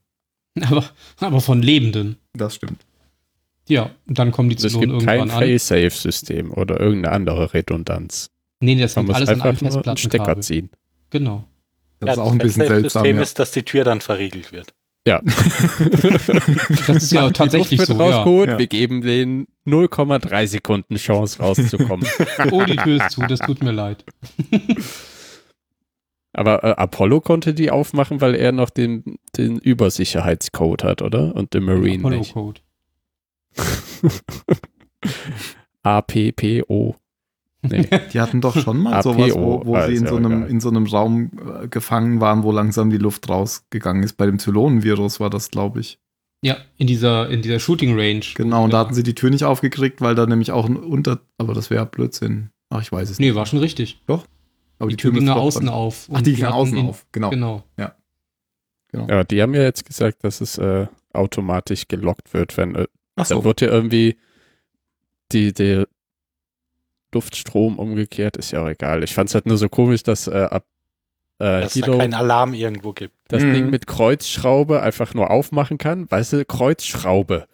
[LAUGHS] Aber, aber von Lebenden. Das stimmt. Ja, und dann kommen die Also es Zylonen gibt kein irgendwann an. Fail-Safe-System oder irgendeine andere Redundanz. Nee, nee, das muss alles an einem einfach nur einen Stecker Festplattenkabel. ziehen. Genau. Das ja, ist auch ein bisschen seltsam. System Ja. ist, dass die Tür dann verriegelt wird. Ja. [LAUGHS] Das ist ja tatsächlich Luft so, rausgeholt, Ja. wir geben denen 0,3 Sekunden Chance rauszukommen. [LAUGHS] Oh, die Tür ist zu, das tut mir leid. Aber äh, Apollo konnte die aufmachen, weil er noch den, den Übersicherheitscode hat, oder? Und der Marine nicht. Apollo-Code. [LAUGHS] APPO. Nee. [LAUGHS] Die hatten doch schon mal sowas, wo, wo sie in so, einem, egal. in so einem Raum äh, gefangen waren, wo langsam die Luft rausgegangen ist. Bei dem Zylonenvirus war das, glaube ich. Ja, in dieser, in dieser Shooting Range. Genau, und da hatten sie die Tür nicht aufgekriegt, weil da nämlich auch ein Unter... Aber das wäre Blödsinn. Ach, ich weiß es Nee, nicht. war schon richtig. Aber die, Tür ging nach außen auf. Ach, die ging nach außen in- auf. Genau. Genau. Ja, die haben ja jetzt gesagt, dass es äh, automatisch gelockt wird, wenn äh, Ach da so. wird ja irgendwie die, der Luftstrom umgekehrt, ist ja auch egal. Ich fand es halt nur so komisch, dass äh, ab äh, Dass es da Hilo keinen Alarm irgendwo gibt. das Mhm. Ding mit Kreuzschraube einfach nur aufmachen kann. Weißt du, Kreuzschraube.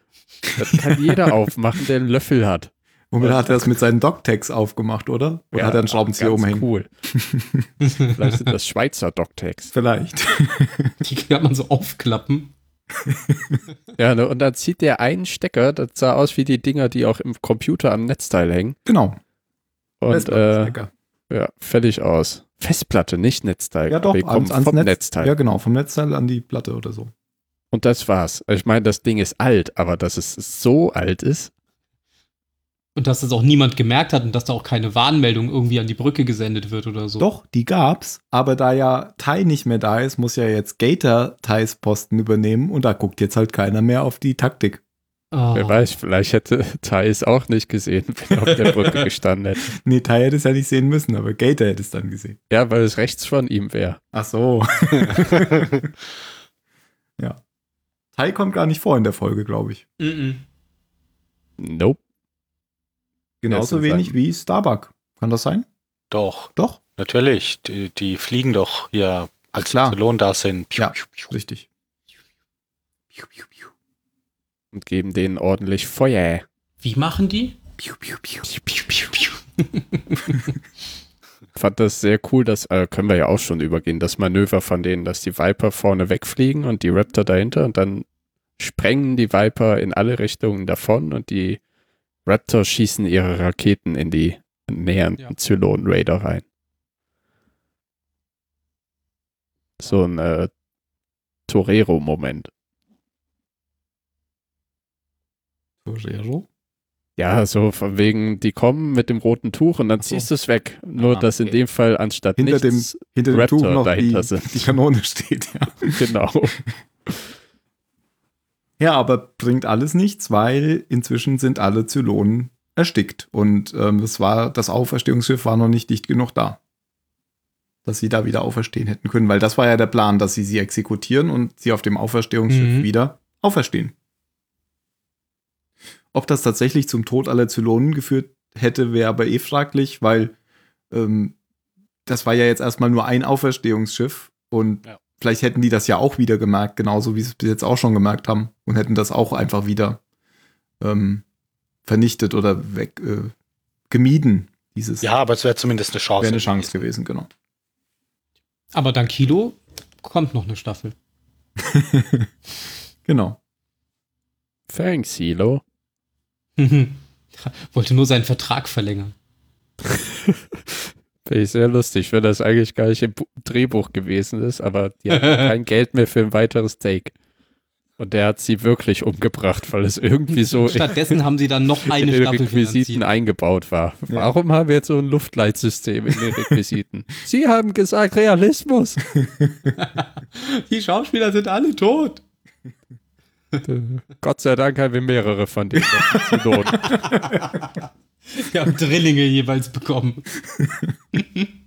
Das kann jeder [LAUGHS] aufmachen, der einen Löffel hat. Womit hat er das mit seinen Docktags aufgemacht, oder? Oder Ja, hat er einen Schraubenzieher ganz umhängen? Cool. [LAUGHS] Vielleicht sind das Schweizer Docktags. Vielleicht. [LAUGHS] Die kann man so aufklappen. [LAUGHS] Ja, ne, und dann zieht der einen Stecker, das sah aus wie die Dinger, die auch im Computer am Netzteil hängen. genau. Und äh, Festplattenstecker. ja, fertig aus. Festplatte, nicht Netzteil. ja, doch. Ans, ans vom Netz. Netzteil. Ja, genau. Vom Netzteil an die Platte oder so. Und das war's. Ich meine, das Ding ist alt, aber dass es so alt ist, Und dass das auch niemand gemerkt hat und dass da auch keine Warnmeldung irgendwie an die Brücke gesendet wird oder so. Doch, die gab's. Aber da ja Tai nicht mehr da ist, muss ja jetzt Gator Tais Posten übernehmen. Und da guckt jetzt halt keiner mehr auf die Taktik. Oh. wer weiß, vielleicht hätte Thais auch nicht gesehen, [LAUGHS] wenn er auf der Brücke [LAUGHS] gestanden hätte. Nee, Tai hätte es ja nicht sehen müssen, aber Gator hätte es dann gesehen. Ja, weil es rechts von ihm wäre. Ach so. [LAUGHS] ja. Tai kommt gar nicht vor in der Folge, glaube ich. Mhm. Nope. Genauso wenig wie Starbuck. Kann das sein? Doch, Doch. natürlich. Die, die fliegen doch hier, als Klar. Zylon da sind. Ja. Richtig. Und geben denen ordentlich Feuer. Wie machen die? fand das sehr cool, das äh, können wir ja auch schon übergehen, das Manöver von denen, dass die Viper vorne wegfliegen und die Raptor dahinter und dann sprengen die Viper in alle Richtungen davon und die Raptor schießen ihre Raketen in die nähernden Ja. Zylon Raider rein. So ein äh, Torero-Moment. Torero? Ja, so von wegen, die kommen mit dem roten Tuch und dann so. ziehst du es weg. Nur, Ah, dass in okay. dem Fall anstatt Hinter dem, nichts, hinter dem Raptor Tuch noch die, dahinter sind. die Kanone steht, ja. [LAUGHS] genau. [LAUGHS] Ja, aber bringt alles nichts, weil inzwischen sind alle Zylonen erstickt. Und ähm, das, war, das Auferstehungsschiff war noch nicht dicht genug da. Dass sie da wieder auferstehen hätten können. Weil das war ja der Plan, dass sie sie exekutieren und sie auf dem Auferstehungsschiff Mhm. wieder auferstehen. Ob das tatsächlich zum Tod aller Zylonen geführt hätte, wäre aber eh fraglich, weil ähm, das war ja jetzt erstmal nur ein Auferstehungsschiff und Ja. Vielleicht hätten die das ja auch wieder gemerkt, genauso wie sie es bis jetzt auch schon gemerkt haben und hätten das auch einfach wieder ähm, vernichtet oder weg äh, gemieden. Dieses Ja, aber es wäre zumindest eine Chance. wäre eine Chance gewesen, genau. Aber dank Kilo kommt noch eine Staffel. [LAUGHS] genau. Thanks, Hilo. [LAUGHS] Wollte nur seinen Vertrag verlängern. [LAUGHS] Finde ich sehr lustig, wenn das eigentlich gar nicht im Bu Drehbuch gewesen ist, aber die hatten [LAUGHS] kein Geld mehr für ein weiteres Take. Und der hat sie wirklich umgebracht, weil es irgendwie so [LAUGHS] Stattdessen haben sie dann noch [LAUGHS] in eine den Staffel Requisiten finanziert. eingebaut war. Warum haben wir jetzt so ein Luftleitsystem in den Requisiten? Sie haben gesagt Realismus. Die Schauspieler sind alle tot. Gott sei Dank haben wir mehrere von denen. Wir haben Drillinge jeweils bekommen. [LAUGHS]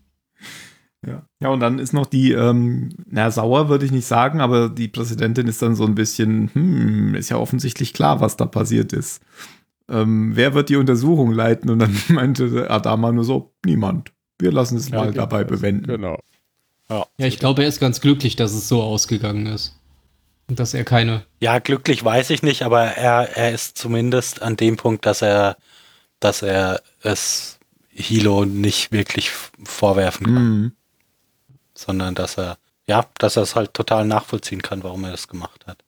Ja. ja, und dann ist noch die, ähm, na, sauer würde ich nicht sagen, aber die Präsidentin ist dann so ein bisschen, hm, ist ja offensichtlich klar, was da passiert ist. Ähm, wer wird die Untersuchung leiten? Und dann [LAUGHS] meinte Adama nur so, niemand. Wir lassen es mal dabei bewenden. Genau. Ja, ich glaube, er ist ganz glücklich, dass es so ausgegangen ist. Und dass er keine. Ja, glücklich weiß ich nicht, aber er, er ist zumindest an dem Punkt, dass er, dass er es Hilo nicht wirklich vorwerfen kann, Mhm. sondern dass er, ja, dass er es halt total nachvollziehen kann, warum er das gemacht hat.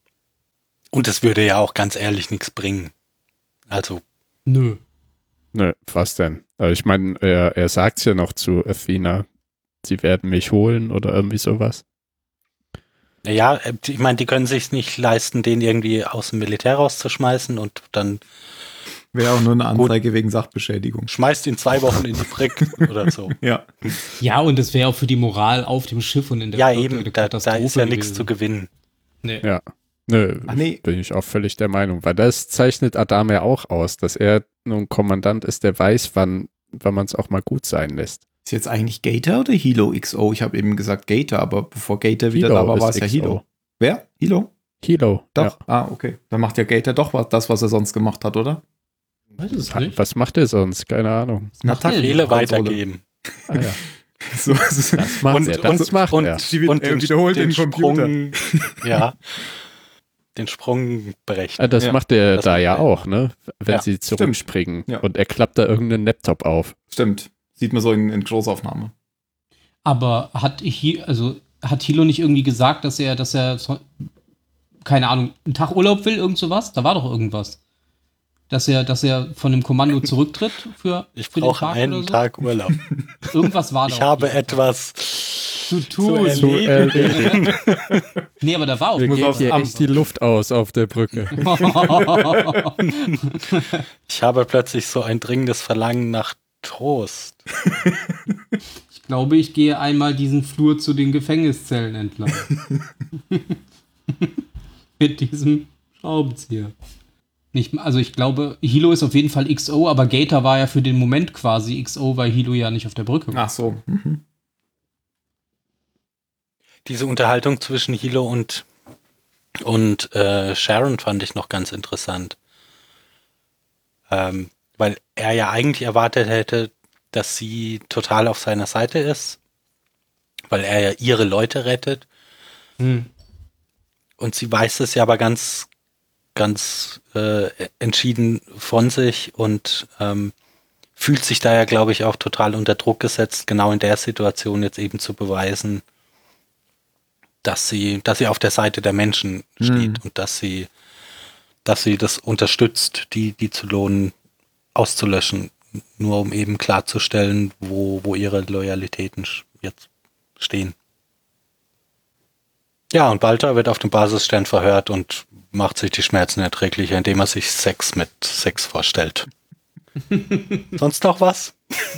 Und es würde ja auch ganz ehrlich nichts bringen. Also, Nö. Nö, was denn? Also ich meine, er, er sagt ja noch zu Athena, sie werden mich holen oder irgendwie sowas. ja, äh, ich meine, die können sich nicht leisten, den irgendwie aus dem Militär rauszuschmeißen und dann Wäre auch nur eine Anzeige wegen Sachbeschädigung. schmeißt ihn zwei Wochen in die Frick [LAUGHS] oder so. Ja. Ja, und es wäre auch für die Moral auf dem Schiff und in der Ja, Flotte eben, da, da ist ja nichts zu gewinnen. Nee. Ja. Nö, Ach nee, bin ich auch völlig der Meinung, weil das zeichnet Adam ja auch aus, dass er nur ein Kommandant ist, der weiß, wann, wann man es auch mal gut sein lässt. ist jetzt eigentlich Gator oder Hilo XO? Ich habe eben gesagt Gator, aber bevor Gator wieder Hilo da war, war es ja. Hilo. Wer? Hilo? Hilo. Doch. Ah, okay. Dann macht ja Gator doch was, das, was er sonst gemacht hat, oder? Weiß es nicht. Was macht er sonst? Keine Ahnung. Er? Fehler Konsole. weitergeben. Ah, ja. [LAUGHS] So, so, Das macht Und- er. Das und- macht und- er. Und er den, wiederholt den den Computer. Sprung, [LAUGHS] ja, den Sprung berechnen. Ah, das Ja, macht er das da macht ja er. auch, ne? Wenn Ja, sie zurückspringen Ja. und er klappt da irgendeinen Laptop auf. Stimmt. Sieht man so in, in Großaufnahme. Aber hat Hi also hat Hilo nicht irgendwie gesagt, dass er, dass er keine Ahnung, einen Tag Urlaub will, irgend sowas? Da war doch irgendwas. Dass er, dass er von dem Kommando zurücktritt für, Ich für den brauche Tag einen oder so? Tag Urlaub. [LAUGHS] Irgendwas war da. Ich habe etwas zu zu tun. erledigen. [LAUGHS] nee, aber da war auch geht aufs hier Amt. echt die Luft aus auf der Brücke. [LAUGHS] Ich habe plötzlich so ein dringendes Verlangen nach Trost. Ich glaube, ich gehe einmal diesen Flur zu den Gefängniszellen entlang. Mit diesem Schraubenzieher. Nicht, also ich glaube, Hilo ist auf jeden Fall XO, aber Gator war ja für den Moment quasi XO, weil Hilo ja nicht auf der Brücke war. Ach so. Mhm. Diese Unterhaltung zwischen Hilo und, und äh, Sharon fand ich noch ganz interessant. Ähm, weil er ja eigentlich erwartet hätte, dass sie total auf seiner Seite ist, weil er ja ihre Leute rettet. Hm. Und sie weiß es ja aber ganz, ganz äh, entschieden von sich und ähm, fühlt sich da ja, glaube ich, auch total unter Druck gesetzt, genau in der Situation jetzt eben zu beweisen, dass sie, dass sie auf der Seite der Menschen steht Mhm. und dass sie, dass sie das unterstützt, die, die zu lohnen, auszulöschen, nur um eben klarzustellen, wo, wo ihre Loyalitäten jetzt stehen. Ja, und Balta wird auf dem Basisstern verhört und macht sich die Schmerzen erträglicher, indem er sich Sex mit Sex vorstellt. [LAUGHS] Sonst noch was? [LAUGHS]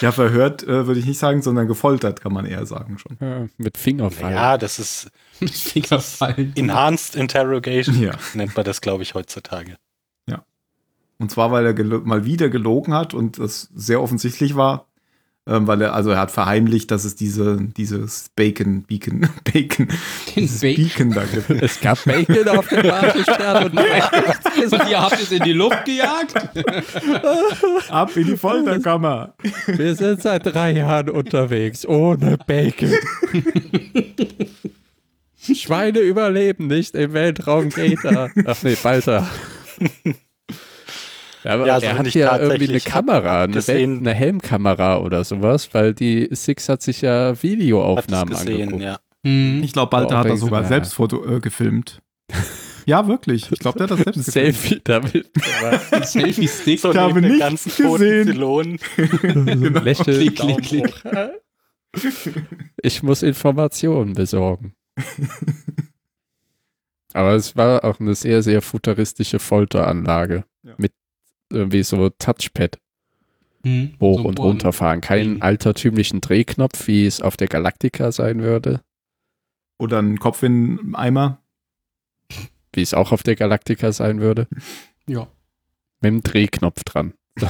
Ja, verhört äh, würde ich nicht sagen, sondern gefoltert kann man eher sagen schon. Ja, mit Fingerfallen. Ja, das ist [LAUGHS] Fingerfallen. Enhanced Interrogation, Ja. nennt man das, glaube ich, heutzutage. Und zwar, weil er mal wieder gelogen hat und das sehr offensichtlich war, ähm, weil er, also er hat verheimlicht, dass es diese, dieses Bacon, Beacon, [LAUGHS] Bacon, dieses Bacon. Beacon da gibt. Es gab Bacon auf dem Basisstern und [LAUGHS] Und ihr habt es in die Luft gejagt? [LAUGHS] Ab in die Folterkammer. wir sind seit drei Jahren unterwegs, ohne Bacon. Schweine überleben nicht im Weltraum Gator. Ach nee, Balta. Ja, aber Ja, also er hat ich ja irgendwie eine Kamera, eine, gesehen- Wel- eine Helmkamera oder sowas, weil die Six hat sich ja Videoaufnahmen gesehen, angeguckt. ja. Hm. Ich glaube, Balta Oh, hat du, sogar ja. selbst Foto äh, gefilmt. [LAUGHS] Ja, wirklich. Ich glaube, der hat das selbst gefilmt. Selfie damit. [LAUGHS] Selfie-Stick. So Ich habe neben den nichts gesehen. Pylonen. [LAUGHS] Lächeln, Klick, klick, klick. Ich muss Informationen besorgen. Aber es war auch eine sehr, sehr futuristische Folteranlage. Ja. Mit irgendwie so Touchpad Hm, hoch so und Ohren. runterfahren. Keinen altertümlichen Drehknopf, wie es auf der Galactica sein würde. Oder ein Kopf in einem Eimer. Wie es auch auf der Galactica sein würde. [LAUGHS] Ja. Mit dem Drehknopf dran. [LAUGHS]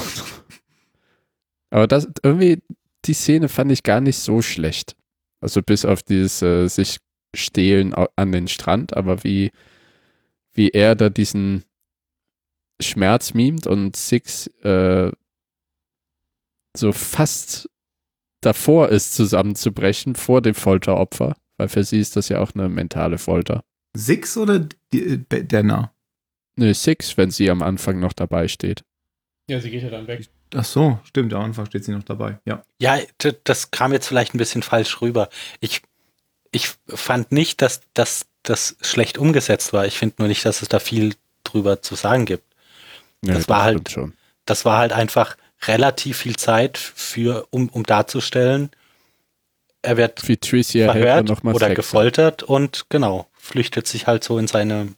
Aber das irgendwie, die Szene fand ich gar nicht so schlecht. Also bis auf dieses äh, sich stehlen an den Strand, aber wie, wie er da diesen Schmerz mimt und Six äh, so fast davor ist, zusammenzubrechen vor dem Folteropfer. Weil für sie ist das ja auch eine mentale Folter. Six oder die, äh, Denner? Ne, Six, wenn sie am Anfang noch dabei steht. Ja, sie geht ja dann weg. Ach so, stimmt, am Anfang steht sie noch dabei. Ja. Ja, das kam jetzt vielleicht ein bisschen falsch rüber. Ich, ich fand nicht, dass, dass das schlecht umgesetzt war. Ich finde nur nicht, dass es da viel drüber zu sagen gibt. Ja, Das war halt- stimmt schon. Das war halt einfach relativ viel Zeit für, um, um darzustellen, er wird verhört oder Sex. gefoltert und genau, flüchtet sich halt so in seine,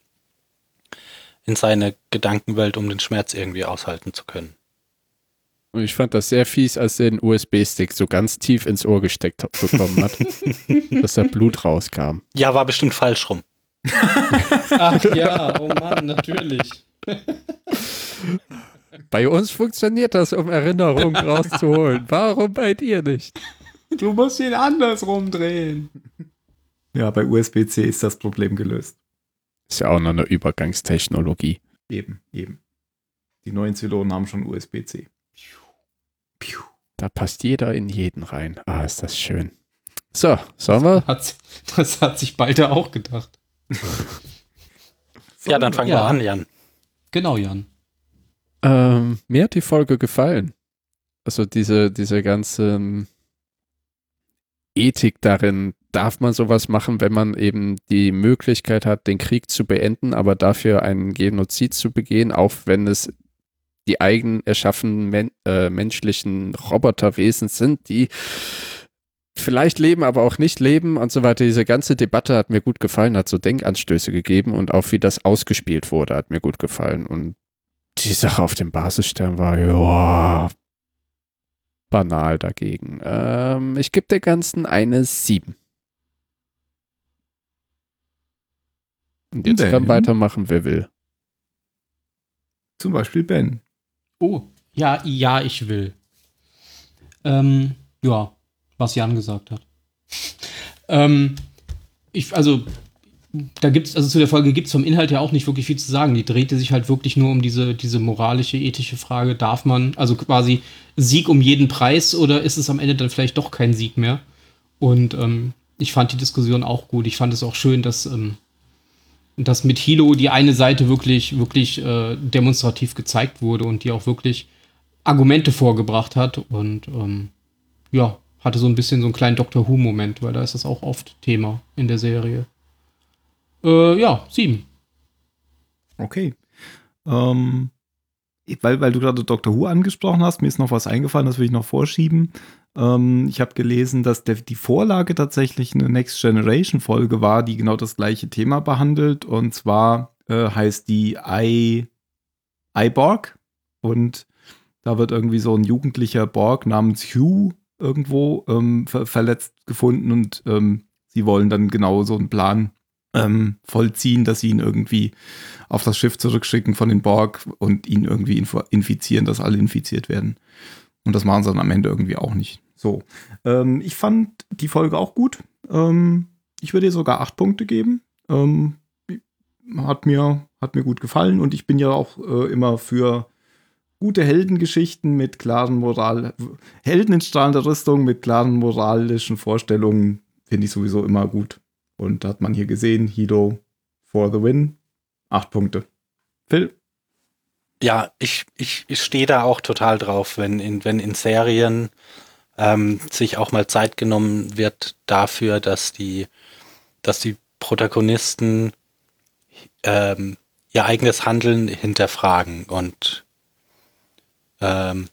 in seine Gedankenwelt, um den Schmerz irgendwie aushalten zu können. Und ich fand das sehr fies, als er den USB-Stick so ganz tief ins Ohr gesteckt hat- bekommen hat, [LAUGHS] dass da Blut rauskam. Ja, war bestimmt falsch rum. [LAUGHS] Ach ja, oh Mann, natürlich. [LAUGHS] Bei uns funktioniert das, um Erinnerungen [LAUGHS] rauszuholen. Warum bei dir nicht? Du musst ihn anders rumdrehen. Ja, bei USB-C ist das Problem gelöst. Ist ja auch noch eine Übergangstechnologie. Eben, eben. Die neuen Zylonen haben schon USB-C. Piu. Da passt jeder in jeden rein. Ah, ist das schön. So, sollen wir? Hat, das hat sich Balder auch gedacht. Ja, dann fangen Ja. wir an, Jan. Genau, Jan. Ähm, mir hat die Folge gefallen. Also diese, diese ganze Ethik darin, darf man sowas machen, wenn man eben die Möglichkeit hat, den Krieg zu beenden, aber dafür einen Genozid zu begehen, auch wenn es die eigen erschaffenen men äh, menschlichen Roboterwesen sind, die vielleicht leben, aber auch nicht leben und so weiter. Diese ganze Debatte hat mir gut gefallen, hat so Denkanstöße gegeben und auch wie das ausgespielt wurde, hat mir gut gefallen. Und die Sache auf dem Basisstern war ja banal dagegen. Ähm, ich gebe der ganzen eine 7. Und jetzt kann Ben? weitermachen, wer will. Zum Beispiel Ben. Oh, ja, ja, ich will. Ähm, ja, was Jan gesagt hat. [LAUGHS] ähm, ich, also, da gibt's, also zu der Folge gibt es vom Inhalt ja auch nicht wirklich viel zu sagen. Die drehte sich halt wirklich nur um diese, diese moralische, ethische Frage, darf man, also quasi Sieg um jeden Preis oder ist es am Ende dann vielleicht doch kein Sieg mehr? Und ähm, ich fand die Diskussion auch gut. Ich fand es auch schön, dass, ähm, dass mit Hilo die eine Seite wirklich, wirklich äh, demonstrativ gezeigt wurde und die auch wirklich Argumente vorgebracht hat und ähm, ja, hatte so ein bisschen so einen kleinen Doctor Who-Moment, weil da ist das auch oft Thema in der Serie. Äh, ja, sieben. Okay. Ähm, weil, weil du gerade Dr. Who angesprochen hast, mir ist noch was eingefallen, das will ich noch vorschieben. Ähm, ich habe gelesen, dass der, die Vorlage tatsächlich eine Next Generation Folge war, die genau das gleiche Thema behandelt. Und zwar äh, heißt die I, iBorg. Und da wird irgendwie so ein jugendlicher Borg namens Hugh irgendwo ähm, ver verletzt gefunden und ähm, sie wollen dann genau so einen Plan ähm, vollziehen, dass sie ihn irgendwie auf das Schiff zurückschicken von den Borg und ihn irgendwie inf infizieren, dass alle infiziert werden. Und das machen sie dann am Ende irgendwie auch nicht. So. Ähm, ich fand die Folge auch gut. Ähm, ich würde ihr sogar acht Punkte geben. Ähm, hat, mir, hat mir gut gefallen und ich bin ja auch äh, immer für gute Heldengeschichten mit klaren Moral, Helden in strahlender Rüstung mit klaren moralischen Vorstellungen finde ich sowieso immer gut. Und da hat man hier gesehen, Hilo for the win. Acht Punkte. Phil? Ja, ich, ich, ich stehe da auch total drauf, wenn in, wenn in Serien ähm, sich auch mal Zeit genommen wird dafür, dass die, dass die Protagonisten ähm, ihr eigenes Handeln hinterfragen und ähm,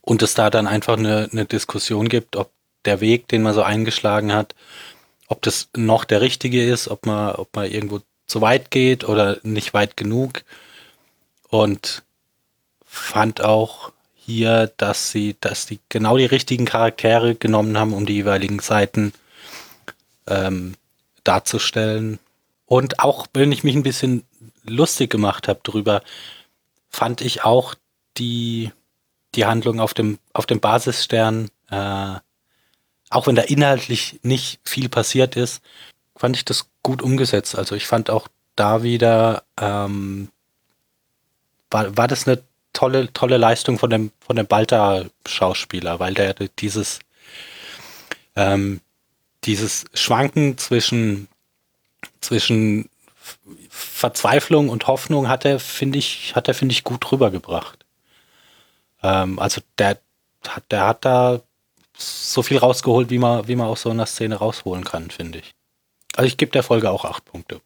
und es da dann einfach eine, eine Diskussion gibt, ob der Weg, den man so eingeschlagen hat, ob das noch der richtige ist, ob man, ob man irgendwo zu weit geht oder nicht weit genug. Und fand auch hier, dass sie, dass die genau die richtigen Charaktere genommen haben, um die jeweiligen Seiten ähm, darzustellen. Und auch wenn ich mich ein bisschen lustig gemacht habe drüber, fand ich auch die, die Handlung auf dem, auf dem Basisstern, äh, auch wenn da inhaltlich nicht viel passiert ist, fand ich das gut umgesetzt. Also ich fand auch da wieder, ähm, war, war das eine tolle, tolle Leistung von dem, von dem Balta-Schauspieler, weil der dieses, ähm, dieses Schwanken zwischen, zwischen Verzweiflung und Hoffnung hat er, finde ich, hat er, finde ich, gut rübergebracht. Ähm, also der der hat da so viel rausgeholt, wie man, wie man aus so einer Szene rausholen kann, finde ich. Also ich gebe der Folge auch acht Punkte.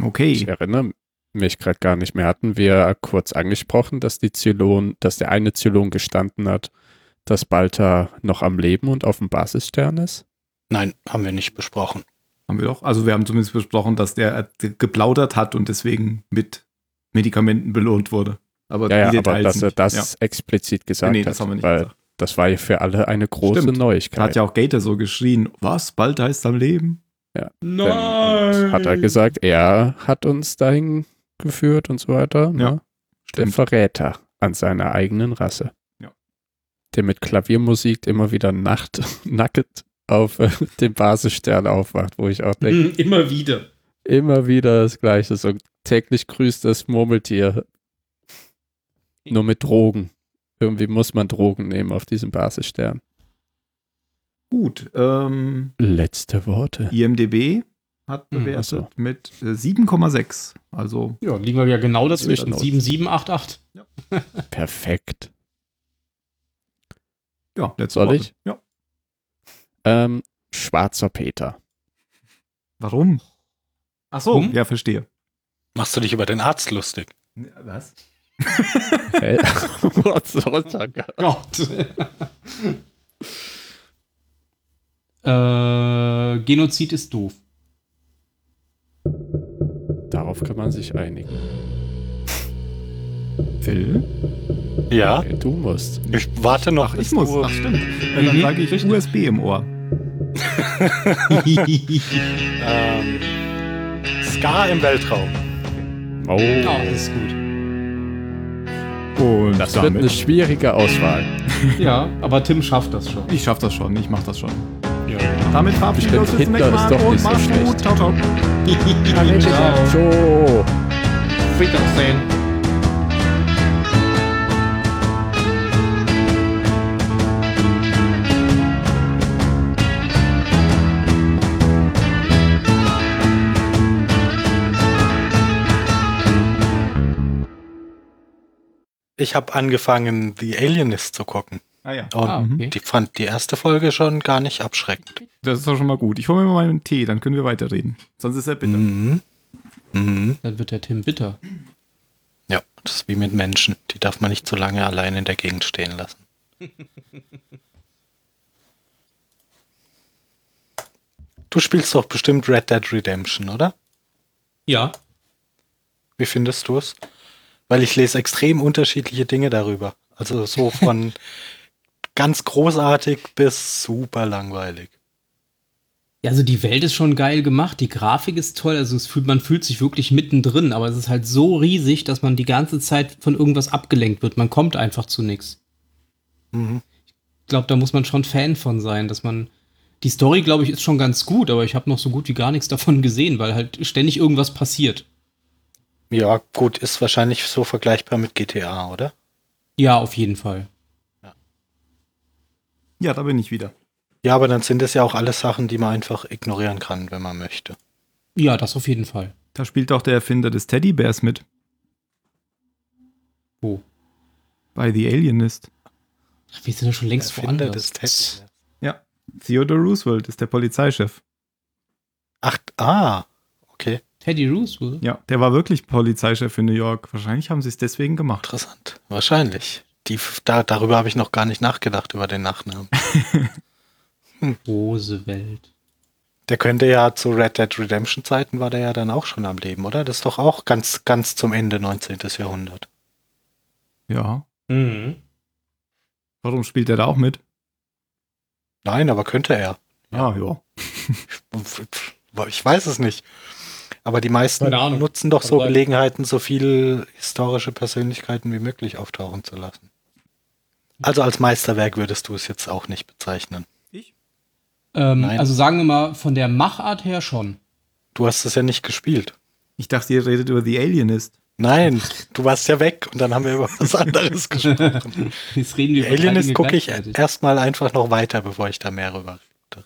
Okay. Ich erinnere mich gerade gar nicht mehr. Hatten wir kurz angesprochen, dass die Zylon, dass der eine Zylon gestanden hat, dass Balta noch am Leben und auf dem Basisstern ist? Nein, haben wir nicht besprochen. Haben wir doch. Also wir haben zumindest besprochen, dass der geplaudert hat und deswegen mit Medikamenten belohnt wurde. Aber, ja, ja, aber dass er das ja. explizit gesagt Nee, hat. das haben wir nicht weil gesagt. Das war ja für alle eine große Stimmt. Neuigkeit. Da hat ja auch Gator so geschrien, was, bald heißt am Leben? Dann hat er gesagt, er hat uns dahin geführt und so weiter. Ne? Ja, Der stimmt. Verräter an seiner eigenen Rasse. Ja. Der mit Klaviermusik immer wieder nacht, [LAUGHS] nackt auf äh, dem Basisstern aufwacht, wo ich auch denke, Mhm, immer wieder. immer wieder das Gleiche. So täglich grüßt das Murmeltier. Nur mit Drogen. Irgendwie muss man Drogen nehmen auf diesem Basisstern. Gut, ähm, Letzte Worte. IMDB hat Hm, bewertet ach so. mit äh, 7,6. Also Ja, liegen wir ja genau dazwischen. Genau. 7, 7, 8, 8. Perfekt. ja, letzte Soll Worte. ich? Ja. Ähm, Schwarzer Peter. Warum? Ach so, Warum? ja, verstehe. Machst du dich über den Arzt lustig? Was? Hä? What the fuck? Gott. äh, Genozid ist doof. Darauf kann man sich einigen. Phil? Ja. Okay, du musst. Ich warte noch. Ach, ich muss. Ach, stimmt. [LAUGHS] Äh, Dann Mhm, sage ich richtig. USB im Ohr. [LAUGHS] Ähm, Ska im Weltraum. Oh, Ja, das ist gut. Und das wird eine schwierige Auswahl. [LAUGHS] Ja, aber Tim schafft das schon. ich schaff das schon, ich mach das schon. Ja. Damit verabschieden wir uns zum Hitler ist Mal doch und nicht so schlecht. gut. Ciao, ciao. [LAUGHS] Ciao. Wiedersehen. Ich habe angefangen, The Alienist zu gucken. Ah ja. Und Ah, okay. die fand die erste Folge schon gar nicht abschreckend. Das ist doch schon mal gut. Ich hole mir mal einen Tee, dann können wir weiterreden. Sonst ist er bitter. Mhm. Mhm. Dann wird der Tim bitter. Ja, das ist wie mit Menschen. Die darf man nicht zu lange allein in der Gegend stehen lassen. [LAUGHS] Du spielst doch bestimmt Red Dead Redemption, oder? Ja. Wie findest du es? Weil ich lese extrem unterschiedliche Dinge darüber. Also so [LAUGHS] von ganz großartig bis super langweilig. Ja, also die Welt ist schon geil gemacht, die Grafik ist toll, also es fühlt, man fühlt sich wirklich mittendrin, aber es ist halt so riesig, dass man die ganze Zeit von irgendwas abgelenkt wird. Man kommt einfach zu nichts. Mhm. Ich glaube, da muss man schon Fan von sein, dass man. Die Story, glaube ich, ist schon ganz gut, aber ich habe noch so gut wie gar nichts davon gesehen, weil halt ständig irgendwas passiert. Ja, gut, ist wahrscheinlich so vergleichbar mit GTA, oder? Ja, auf jeden Fall. Ja, da bin ich wieder. Ja, aber dann sind es ja auch alles Sachen, die man einfach ignorieren kann, wenn man möchte. Ja, das auf jeden Fall. Da spielt auch der Erfinder des Teddybärs mit. Wo? Bei The Alienist. Ach, wir sind ja schon längst Erfinder woanders. des Teddybärs. Theodore Roosevelt ist der Polizeichef. Ach, ah, okay, Teddy Roosevelt? Ja, der war wirklich Polizeichef in New York. Wahrscheinlich haben sie es deswegen gemacht. interessant. Wahrscheinlich. Die, da, darüber habe ich noch gar nicht nachgedacht, über den Nachnamen. [LAUGHS] Roosevelt. Der könnte ja zu Red Dead Redemption Zeiten war der ja dann auch schon am Leben, oder? Das ist doch auch ganz, ganz zum Ende 19. Jahrhundert. Ja. Mhm. Warum spielt er da auch mit? Nein, aber könnte er. Ah, ja. Ich weiß es nicht. Aber die meisten nutzen doch Kann so sein. Gelegenheiten, so viele historische Persönlichkeiten wie möglich auftauchen zu lassen. Also als Meisterwerk würdest du es jetzt auch nicht bezeichnen. Ähm, Nein. also sagen wir mal, von der Machart her schon. Du hast es ja nicht gespielt. Ich dachte, ihr redet über The Alienist. Nein, du warst ja weg und dann haben wir über was anderes [LAUGHS] gesprochen. Jetzt reden wir Die über Alienist gucke ich erstmal einfach noch weiter, bevor ich da mehr rüber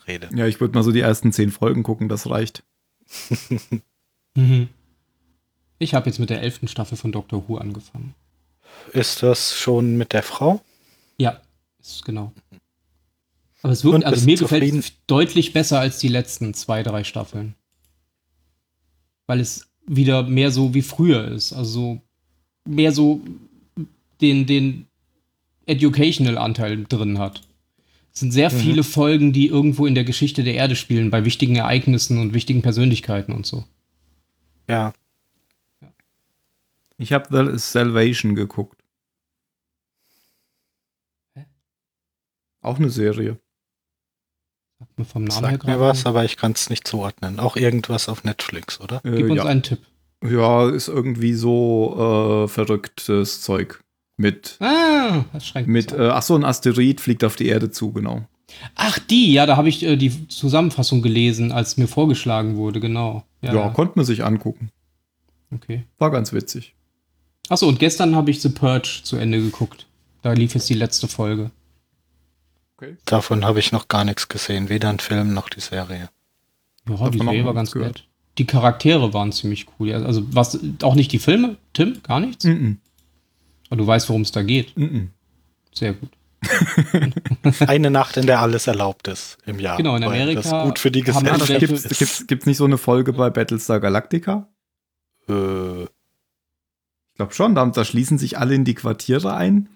rede. Ja, ich würde mal so die ersten zehn Folgen gucken, das reicht. [LAUGHS] Mhm. Ich habe jetzt mit der elften Staffel von Doctor Who angefangen. Ist das schon mit der Frau? Ja, ist genau. Aber es wirkt, also mir zufrieden? gefällt es deutlich besser als die letzten zwei, drei Staffeln. Weil es wieder mehr so wie früher ist. Also mehr so den, den Educational-Anteil drin hat. Es sind sehr viele Folgen, die irgendwo in der Geschichte der Erde spielen, bei wichtigen Ereignissen und wichtigen Persönlichkeiten und so. Ja. Ich habe The Salvation geguckt. Hä? Auch eine Serie. Sagt mir vom Namen her Sagt mir gerade was, nicht. aber ich kann es nicht zuordnen. Auch irgendwas auf Netflix, oder? Äh, Gib uns ja. einen Tipp. ja, ist irgendwie so äh, verrücktes Zeug. Mit, Ah, das schränkt uns mit äh, ach so, ein Asteroid fliegt auf die Erde zu, genau. Ach, die, ja, da habe ich äh, die Zusammenfassung gelesen, als mir vorgeschlagen wurde, genau. Ja, konnte man sich angucken. okay. War ganz witzig. Achso, und gestern habe ich The Purge zu Ende geguckt. Da lief jetzt die letzte Folge. Davon habe ich noch gar nichts gesehen. Weder ein Film noch die Serie. Ja, Davon die Serie war ganz gehört. nett. Die Charaktere waren ziemlich cool. Ja, Also, was, auch nicht die Filme, Tim? Gar nichts? Mhm. Aber du weißt, worum es da geht. Mhm. Sehr gut. [LAUGHS] Eine Nacht, in der alles erlaubt ist im Jahr. Genau, in Amerika Das gut für die Gesellschaft gibt's, gibt's nicht so eine Folge bei Battlestar Galactica? Äh, Ich glaube schon, da, da schließen sich alle in die Quartiere ein,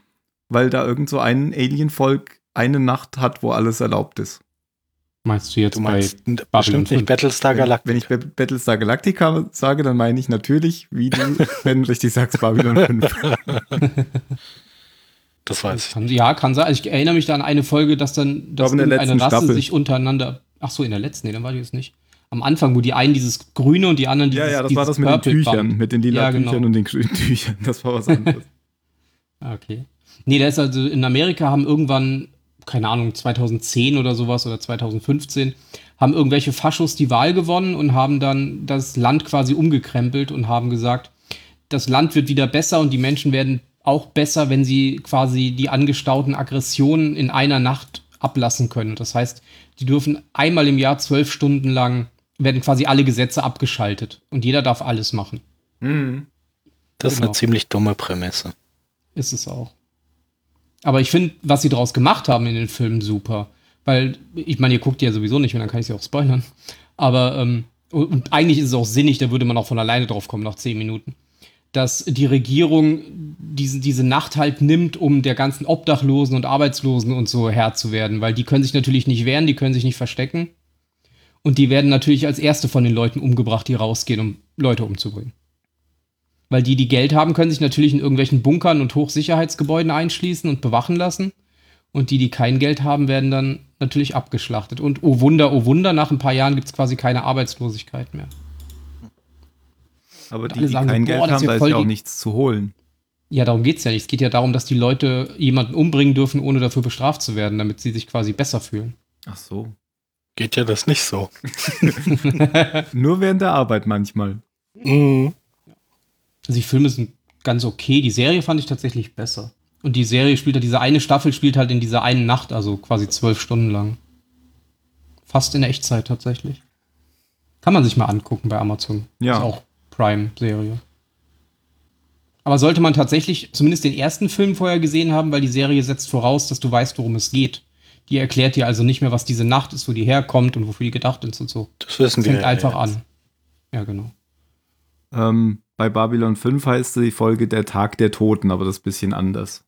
weil da irgend so ein Alien-Volk eine Nacht hat, wo alles erlaubt ist. Meinst du jetzt du meinst Babylon bestimmt nicht 5. Battlestar Wenn, Galactica. wenn ich Ba- Battlestar Galactica sage, dann meine ich natürlich, wie du, [LAUGHS] wenn du richtig sagst, Babylon 5. [LAUGHS] das weiß ich. Ja, kann sein. Also ich erinnere mich da an eine Folge, dass dann dass eine Rasse Staffel. sich untereinander. Ach so, in der letzten, nee, dann war die jetzt nicht. Am Anfang, wo die einen dieses Grüne und die anderen Ja, dieses ja, das war das mit den Purple Tüchern, Band. mit den lila Ja, genau. Tüchern und den grünen Tüchern. Das war was anderes. [LAUGHS] Ah, Okay. Nee, da ist also in Amerika haben irgendwann, keine Ahnung, 2010 oder sowas oder 2015, haben irgendwelche Faschos die Wahl gewonnen und haben dann das Land quasi umgekrempelt und haben gesagt, das Land wird wieder besser und die Menschen werden auch besser, wenn sie quasi die angestauten Aggressionen in einer Nacht ablassen können. Das heißt, die dürfen einmal im Jahr zwölf Stunden lang, werden quasi alle Gesetze abgeschaltet und jeder darf alles machen. Mhm. Das ist Genau. eine ziemlich dumme Prämisse. Ist es auch. Aber ich finde, was sie daraus gemacht haben in den Filmen, super. Weil, ich meine, ihr guckt die ja sowieso nicht und dann kann ich sie auch spoilern. Aber, ähm, und, und eigentlich ist es auch sinnig, da würde man auch von alleine drauf kommen nach zehn Minuten. Dass die Regierung diese, diese Nacht halt nimmt, um der ganzen Obdachlosen und Arbeitslosen und so Herr zu werden. Weil die können sich natürlich nicht wehren, die können sich nicht verstecken. Und die werden natürlich als erste von den Leuten umgebracht, die rausgehen, um Leute umzubringen. Weil die, die Geld haben, können sich natürlich in irgendwelchen Bunkern und Hochsicherheitsgebäuden einschließen und bewachen lassen. Und die, die kein Geld haben, werden dann natürlich abgeschlachtet. Und oh Wunder, oh Wunder, nach ein paar Jahren gibt es quasi keine Arbeitslosigkeit mehr. Aber die, die sagen kein Geld haben, da ist ja auch nichts zu holen. Ja, darum geht es ja nicht. Es geht ja darum, dass die Leute jemanden umbringen dürfen, ohne dafür bestraft zu werden, damit sie sich quasi besser fühlen. Ach so. Geht ja das nicht so. [LAUGHS] Nur während der Arbeit manchmal. Mhm. Also die Filme sind ganz okay. Die Serie fand ich tatsächlich besser. Und die Serie spielt halt, diese eine Staffel spielt halt in dieser einen Nacht, also quasi zwölf Stunden lang. Fast in Echtzeit tatsächlich. Kann man sich mal angucken bei Amazon. Ja. Ist auch Prime-Serie. Aber sollte man tatsächlich zumindest den ersten Film vorher gesehen haben, weil die Serie setzt voraus, dass du weißt, worum es geht. Die erklärt dir also nicht mehr, was diese Nacht ist, wo die herkommt und wofür die gedacht ist und so. Das wissen wir. Fängt ja einfach jetzt. an. Ja, genau. Ähm, bei Babylon 5 heißt die Folge Der Tag der Toten, aber das ist ein bisschen anders.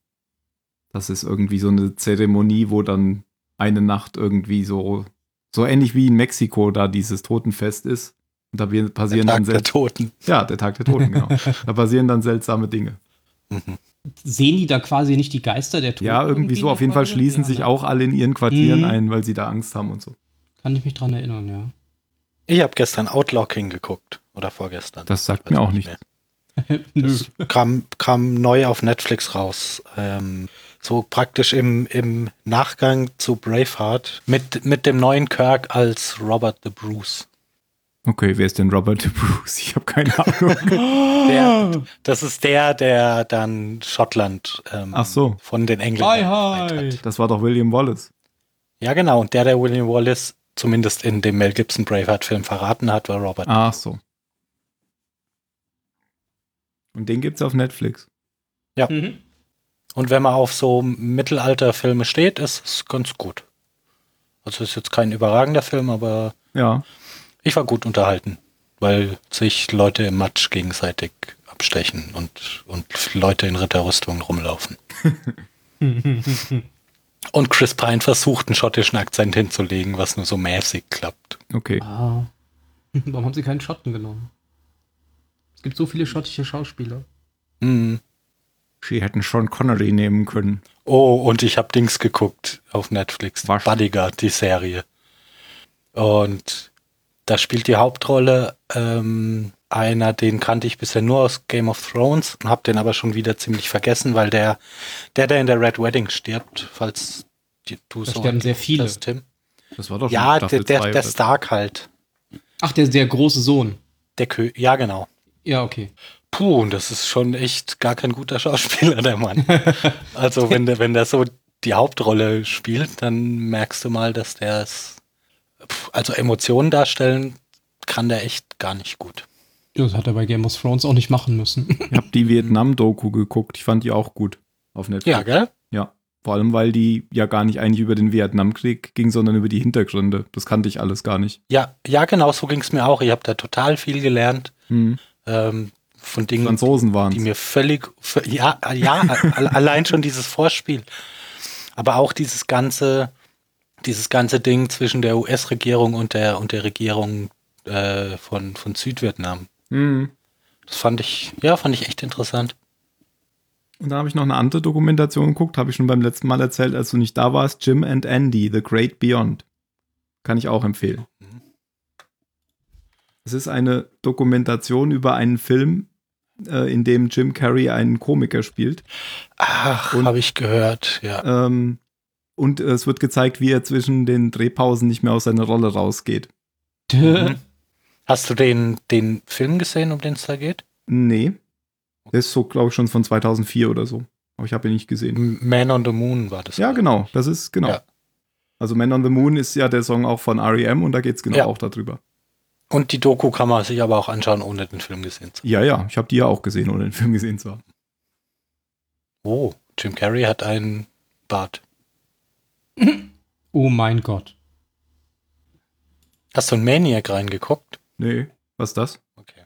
Das ist irgendwie so eine Zeremonie, wo dann eine Nacht irgendwie so So ähnlich wie in Mexiko da dieses Totenfest ist. Und da passieren Tag dann der Toten. Ja, der Tag der Toten, genau. [LAUGHS] da passieren dann seltsame Dinge. Mhm. Sehen die da quasi nicht die Geister der Toten? Ja, irgendwie so. in Auf der jeden Fall schließen Ja, sich auch alle in ihren Quartieren Mhm. ein, weil sie da Angst haben und so. Kann ich mich dran erinnern, ja. Ich habe gestern Outlaw King geguckt. Oder vorgestern. Das sagt Weiß mir auch ich nicht. mehr. [LAUGHS] Nö. kam, kam neu auf Netflix raus. Ähm, so praktisch im, im Nachgang zu Braveheart mit, mit dem neuen Kirk als Robert the Bruce. Okay, wer ist denn Robert de [LAUGHS] Bruce? Ich habe keine Ahnung. [LAUGHS] Der, das ist der, der dann Schottland ähm, Ach so. von den Engländern Hi, hi. befreit hat. Das war doch William Wallace. Ja, genau. Und der, der William Wallace zumindest in dem Mel Gibson Braveheart-Film verraten hat, war Robert. Ach so. Und den gibt's auf Netflix. Mhm. Und wenn man auf so Mittelalterfilme steht, ist es ganz gut. Also ist jetzt kein überragender Film, aber Ja. Ich war gut unterhalten, weil sich Leute im Matsch gegenseitig abstechen und, und Leute in Ritterrüstungen rumlaufen. [LAUGHS] Und Chris Pine versucht, einen schottischen Akzent hinzulegen, was nur so mäßig klappt. Okay. ah. [LAUGHS] Warum haben sie keinen Schotten genommen? Es gibt so viele schottische Schauspieler. Mhm. Sie hätten Sean Connery nehmen können. Oh, und ich habe Dings geguckt auf Netflix. Was? Bodyguard, die Serie. Und da spielt die Hauptrolle ähm, einer, den kannte ich bisher nur aus Game of Thrones und habe den aber schon wieder ziemlich vergessen, weil der, der, der in der Red Wedding stirbt, falls die, du Da so sterben sehr viele. Das, Tim. Das war doch schon Ja, der, der, zwei der Stark halt. Ach, der, der große Sohn. Der Kö ja, genau. Ja, okay. Puh, und das ist schon echt gar kein guter Schauspieler, der Mann. [LAUGHS] also wenn der, wenn der so die Hauptrolle spielt, dann merkst du mal, dass der es, also Emotionen darstellen, kann der echt gar nicht gut. Ja, Das hat er bei Game of Thrones auch nicht machen müssen. Ich habe die Vietnam-Doku geguckt. Ich fand die auch gut auf Netflix. Ja, gell? Ja. Vor allem, weil die ja gar nicht eigentlich über den Vietnamkrieg ging, sondern über die Hintergründe. Das kannte ich alles gar nicht. Ja, ja, genau, so ging es mir auch. Ich habe da total viel gelernt Hm. ähm, von Dingen, Franzosen waren die mir völlig, vö- ja, ja, [LAUGHS] allein schon dieses Vorspiel. Aber auch dieses ganze, dieses ganze Ding zwischen der US-Regierung und der, und der Regierung äh, von, von Südvietnam. hm. Das fand ich, ja, fand ich echt interessant. Und da habe ich noch eine andere Dokumentation geguckt, habe ich schon beim letzten Mal erzählt, als du nicht da warst. Jim and Andy, The Great Beyond. Kann ich auch empfehlen. Mhm. Es ist eine Dokumentation über einen Film, äh, in dem Jim Carrey einen Komiker spielt. Ach, habe ich gehört, ja. Ähm, und es wird gezeigt, wie er zwischen den Drehpausen nicht mehr aus seiner Rolle rausgeht. Mhm. Hast du den, den Film gesehen, um den es da geht? Nee. Der ist so, glaube ich, schon von 2004 oder so. Aber ich habe ihn nicht gesehen. Man on the Moon war das. Ja, genau. Das ist, genau. Ja. Also Man on the Moon ist ja der Song auch von R.E.M. und da geht es genau Ja. auch darüber. Und die Doku kann man sich aber auch anschauen, ohne den Film gesehen zu haben. Ja, ja. Ich habe die ja auch gesehen, ohne den Film gesehen zu haben. Oh, Jim Carrey hat einen Bart. [LAUGHS] Oh mein Gott. Hast du in Maniac reingeguckt? Nee. Was ist das? Okay.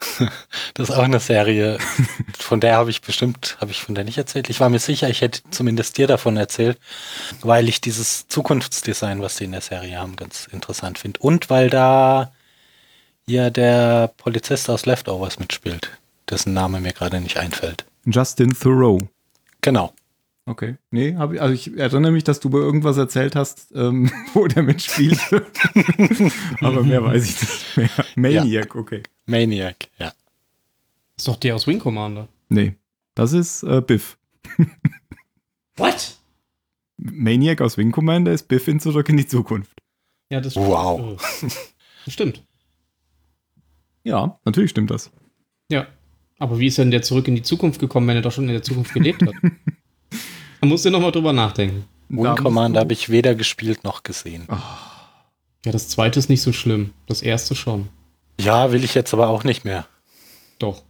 [LAUGHS] Das ist auch eine Serie, [LAUGHS] von der habe ich bestimmt, habe ich von der nicht erzählt. Ich war mir sicher, ich hätte zumindest dir davon erzählt, weil ich dieses Zukunftsdesign, was die in der Serie haben, ganz interessant finde. Und weil da ja der Polizist aus Leftovers mitspielt, dessen Name mir gerade nicht einfällt. Justin Thoreau. Genau. Okay. Nee, hab ich, also ich erinnere mich, dass du über irgendwas erzählt hast, ähm, [LAUGHS] wo der mitspielt. [LAUGHS] Aber mehr weiß ich nicht mehr. Maniac, okay. Maniac, ja. Ist doch der aus Wing Commander. Nee. Das ist äh, Biff. [LAUGHS] What? Maniac aus Wing Commander ist Biff in Zurück in die Zukunft. Ja, das Wow. Das stimmt. Ja, natürlich stimmt das. Ja. Aber wie ist denn der zurück in die Zukunft gekommen, wenn er doch schon in der Zukunft gelebt hat? Da musst du nochmal drüber nachdenken. Wing Commander habe ich weder gespielt noch gesehen. Ja, das zweite ist nicht so schlimm. Das erste schon. Ja, will ich jetzt aber auch nicht mehr. Doch.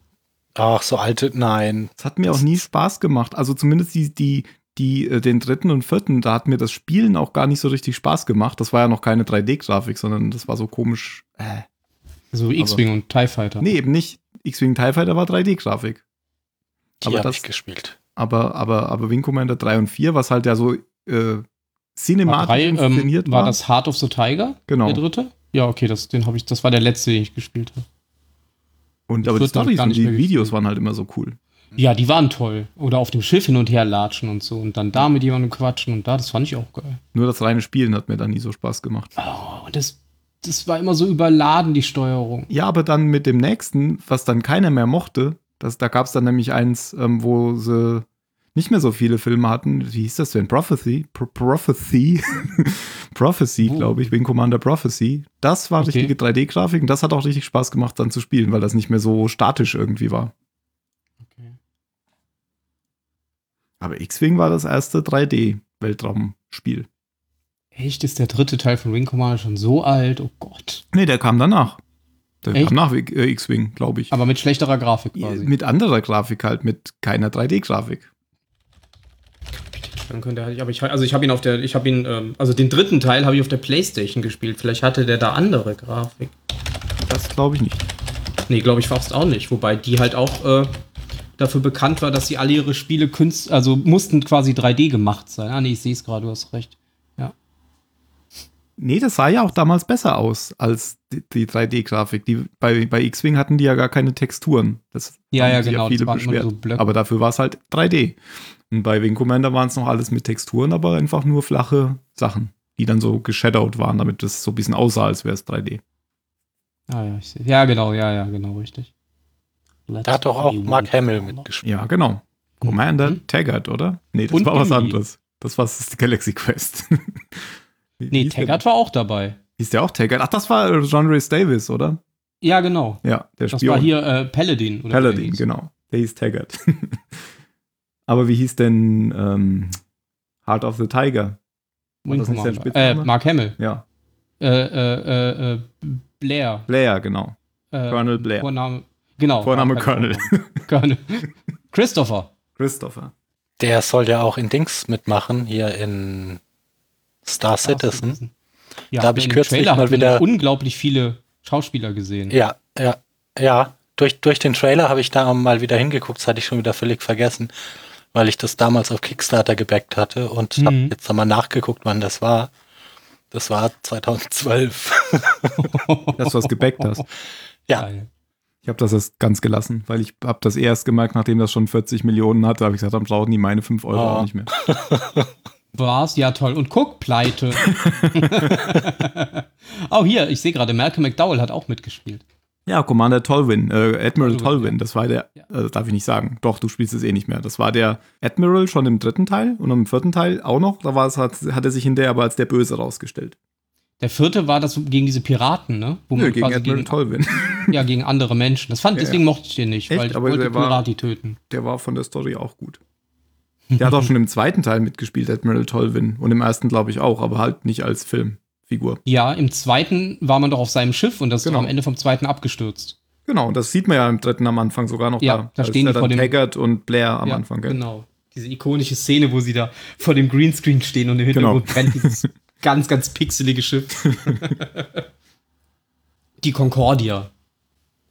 Ach, so alte, nein. Es hat mir auch nie Spaß gemacht. Also zumindest die, die, die, äh, den dritten und vierten, da hat mir das Spielen auch gar nicht so richtig Spaß gemacht. Das war ja noch keine 3D-Grafik, sondern das war so komisch. Äh. So wie X-Wing und TIE Fighter. Nee, eben nicht. X-Wing TIE Fighter war 3D-Grafik. Die Aber habe das- ich gespielt. Aber, aber, aber Wing Commander 3 und 4, was halt ja so äh, cinematisch drei, ähm, inszeniert war war. das Heart of the Tiger? Genau. Der dritte? Ja, okay, das, den ich, das war der letzte, den ich gespielt habe. und aber die Storys und die Videos waren halt immer so cool. Ja, die waren toll. Oder auf dem Schiff hin und her latschen und so. Und dann da mit jemandem quatschen und da, das fand ich auch geil. Nur das reine Spielen hat mir da nie so Spaß gemacht. Oh, und das, das war immer so überladen, die Steuerung. Ja, aber dann mit dem nächsten, was dann keiner mehr mochte, das, da gab es dann nämlich eins, ähm, wo sie nicht mehr so viele Filme hatten. Wie hieß das denn? Prophecy? Pro Prophecy? [LAUGHS] Prophecy, Oh. glaube ich, Wing Commander Prophecy. Das war Okay. richtige 3D-Grafik und das hat auch richtig Spaß gemacht, dann zu spielen, weil das nicht mehr so statisch irgendwie war. Okay. Aber X-Wing war das erste 3D-Weltraumspiel. Echt, ist der dritte Teil von Wing Commander schon so alt? Oh Gott. Nee, der kam danach. Der Echt? kam nach äh, X-Wing, glaube ich. Aber mit schlechterer Grafik quasi. Mit anderer Grafik halt, mit keiner 3D-Grafik. Dann könnte er, aber ich, also ich habe ihn auf der, ich habe ihn, ähm, also den dritten Teil habe ich auf der Playstation gespielt. Vielleicht hatte der da andere Grafik. Das glaube ich nicht. Nee, glaube ich fast auch nicht. Wobei die halt auch äh, dafür bekannt war, dass sie alle ihre Spiele künst, also mussten quasi 3D gemacht sein. Ah, nee, ich sehe es gerade, du hast recht. Nee, das sah ja auch damals besser aus als die, die 3D-Grafik. Die, bei, bei X-Wing hatten die ja gar keine Texturen. Das Ja, ja, genau, das Viele beschwert. so Blöcke. aber dafür war es halt 3D. Und bei Wing Commander waren es noch alles mit Texturen, aber einfach nur flache Sachen, die dann so geshadowed waren, damit das so ein bisschen aussah, als wäre es 3D. Ah, ja, ich sehe. Ja, genau, ja, ja, genau, richtig. Da hat doch auch Mark Hamill mitgespielt. Ja, genau. Commander Mhm. Taggart, oder? Nee, das Und war was anderes. Das war das Galaxy Quest. [LAUGHS] Nee? Taggart war auch dabei. Hieß der auch Taggart? Ach, das war John Rhys Davis, oder? Ja, genau. Ja, der Das Spion. war hier äh, Paladin. Oder der Paladin, genau. Der hieß Taggart. [LAUGHS] Aber wie hieß denn ähm, Heart of the Tiger? Wing Commander. Äh, Spitzname? Mark Hamill. Ja, Äh, äh, äh, äh, Blair. Blair, genau. Äh, Colonel Blair. Vorname. Genau. Vorname Colonel. Vorname. [LAUGHS] Colonel. Christopher. Christopher. Der soll ja auch in Dings mitmachen, hier in Star Citizen. Ja, Da hab ich kürzlich Trailer mal wieder- unglaublich viele Schauspieler gesehen. Ja, ja, ja. Durch, durch den Trailer habe ich da mal wieder hingeguckt, das hatte ich schon wieder völlig vergessen, weil ich das damals auf Kickstarter gebackt hatte und habe Mhm. jetzt einmal nachgeguckt, wann das war. Das war 2012. [LAUGHS] Das, was gebackt hast. ja. Ich habe das erst ganz gelassen, weil ich habe das erst gemerkt, nachdem das schon 40 Millionen hatte, habe ich gesagt, dann brauchen die meine 5 Euro Ah. auch nicht mehr. [LAUGHS] War's? Ja, toll. Und guck, pleite. [LAUGHS] oh, hier, ich sehe gerade, Malcolm McDowell hat auch mitgespielt. Ja, Commander Tolwyn, äh, Admiral Tolwyn, das war der, Ja. äh, darf ich nicht sagen. Doch, du spielst es eh nicht mehr. Das war der Admiral schon im dritten Teil und im vierten Teil auch noch. Da war es, hat, hat er sich hinterher aber als der Böse rausgestellt. Der vierte war das gegen diese Piraten, ne? Wo Nö, gegen Admiral gegen, Tolwyn. [LAUGHS] ja, gegen andere Menschen. Das fand, Ja, deswegen mochte ich den nicht, Echt? weil ich Aber wollte Pirati töten. Der war von der Story auch gut. Der hat auch schon im zweiten Teil mitgespielt, Admiral Tolwyn. Und im ersten, glaube ich, auch, aber halt nicht als Filmfigur. Ja, im zweiten war man doch auf seinem Schiff und das ist Genau. doch am Ende vom zweiten abgestürzt. Genau, und das sieht man ja im dritten am Anfang sogar noch Ja, da. da ist stehen ja die dann vor dem- Taggart und Blair am ja, Anfang, gell? Genau. Diese ikonische Szene, wo sie da vor dem Greenscreen stehen und im Hintergrund Genau. brennt dieses [LAUGHS] ganz, ganz pixelige Schiff. [LAUGHS] die Concordia.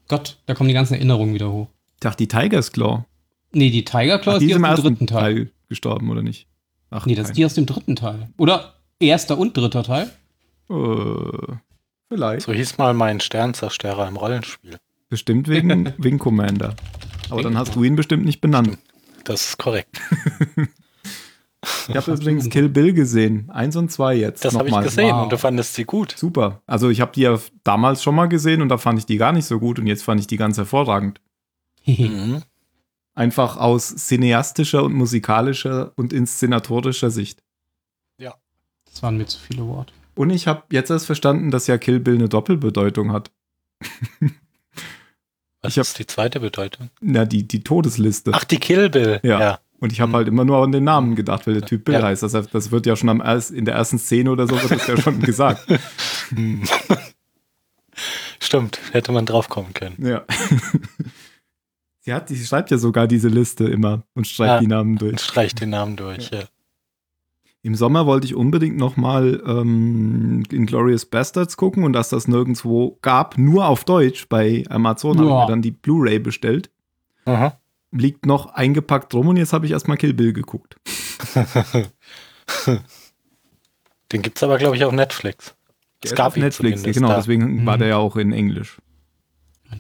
Gott, da kommen die ganzen Erinnerungen wieder hoch. Ich dachte, die Tiger's Claw. Nee, die Tiger Claw Ach, ist die die ist im aus dem ersten dritten Teil. Teil gestorben, oder nicht? Ach, Nee, das ist die aus dem dritten Teil. Oder erster und dritter Teil? Äh, vielleicht. So hieß mal mein Sternzerstörer im Rollenspiel. Bestimmt wegen [LAUGHS] Wing Commander. Aber dann hast du ihn bestimmt nicht benannt. Das ist korrekt. [LAUGHS] Ich habe [LAUGHS] übrigens Kill Bill gesehen. Eins und zwei jetzt. Das habe ich gesehen Wow. und du fandest sie gut. Super. Also ich habe die ja damals schon mal gesehen und da fand ich die gar nicht so gut und jetzt fand ich die ganz hervorragend. Mhm. Einfach aus cineastischer und musikalischer und inszenatorischer Sicht. Das waren mir zu viele Worte. Und ich habe jetzt erst verstanden, dass ja Kill Bill eine Doppelbedeutung hat. [LAUGHS] Was Ich hab- ist die zweite Bedeutung? Na, die, die Todesliste. Ach, die Kill Bill. Ja. ja. Und ich habe Hm. halt immer nur an den Namen gedacht, weil der Typ Bill Ja. heißt. Das, heißt, das wird ja schon am erst, in der ersten Szene oder so wird das ja schon [LAUGHS] gesagt. Hm. [LAUGHS] Stimmt, hätte man drauf kommen können. Ja. Sie, hat, sie schreibt ja sogar diese Liste immer und streicht Ja. die Namen Und durch. streicht den Namen durch. Ja. Im Sommer wollte ich unbedingt nochmal ähm, Glorious Bastards gucken und dass das nirgendwo gab, nur auf Deutsch bei Amazon, habe ich Ja. mir dann die Blu-ray bestellt. Aha. Liegt noch eingepackt rum und jetzt habe ich erstmal Kill Bill geguckt. [LAUGHS] Den gibt's aber, glaube ich, auf Netflix. Der Es gab auf Netflix, genau, da. deswegen war Mhm. der ja auch in Englisch.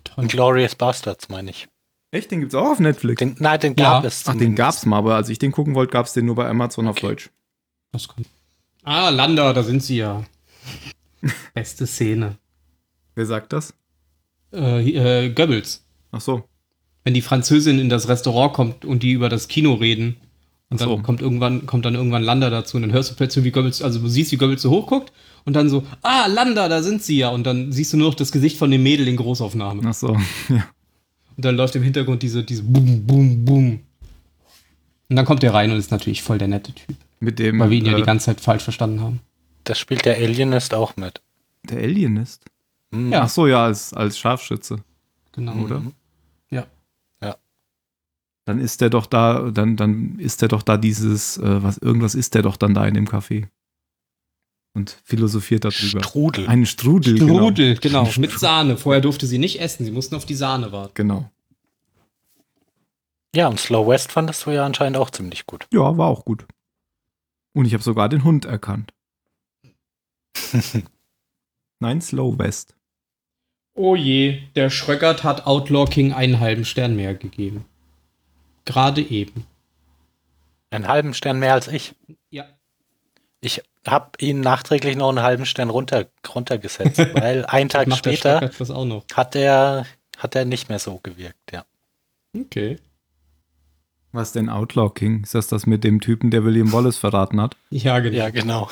Toll. Glorious Bastards, meine ich. Echt, den gibt's auch auf Netflix? Den, nein, den Ja. gab es. Ach, den gab's mal, aber als ich den gucken wollte, gab's den nur bei Amazon auf Okay. Deutsch. Das kann. Ah, Landa, da sind sie ja. [LAUGHS] Beste Szene. Wer sagt das? Äh, äh, Goebbels. Ach so. Wenn die Französin in das Restaurant kommt und die über das Kino reden. Und dann so. kommt irgendwann, kommt dann irgendwann Landa dazu und dann hörst du plötzlich, wie Goebbels, also du siehst, wie Goebbels so hochguckt und dann so, ah, Landa, da sind sie ja. Und dann siehst du nur noch das Gesicht von dem Mädel in Großaufnahme. Ach so. [LAUGHS] Ja. Und dann läuft im Hintergrund diese, diese Boom, Boom, Boom. Und dann kommt er rein und ist natürlich voll der nette Typ. Mit dem. Weil wir ihn ja äh, die ganze Zeit falsch verstanden haben. Das spielt der Alienist auch mit. der Alienist. Hm. Ja. Ach so, ja, als, als Scharfschütze. Genau. Oder? Ja. Dann ist der doch da, dann, dann ist der doch da dieses, äh, was, irgendwas ist der doch dann da in dem Café. Und philosophiert darüber. Strudel. Ein Strudel. Strudel, genau. Strudel. Mit Sahne. Vorher durfte sie nicht essen. Sie mussten auf die Sahne warten. Genau. Ja, und Slow West fandest du ja anscheinend auch ziemlich gut. Ja, war auch gut. Und ich habe sogar den Hund erkannt. [LAUGHS] Nein, Slow West. Oh je, der Schröckert hat Outlaw King einen halben Stern mehr gegeben. Gerade eben. Einen halben Stern mehr als ich. Ja. Ich habe ihn nachträglich noch einen halben Stern runter, runtergesetzt, [LAUGHS] weil einen Tag später Schröckert das auch noch. hat er, hat er nicht mehr so gewirkt, ja. Okay. Was denn Outlaw King? Ist das das mit dem Typen, der William Wallace verraten hat? Ja, genau. Ja, genau.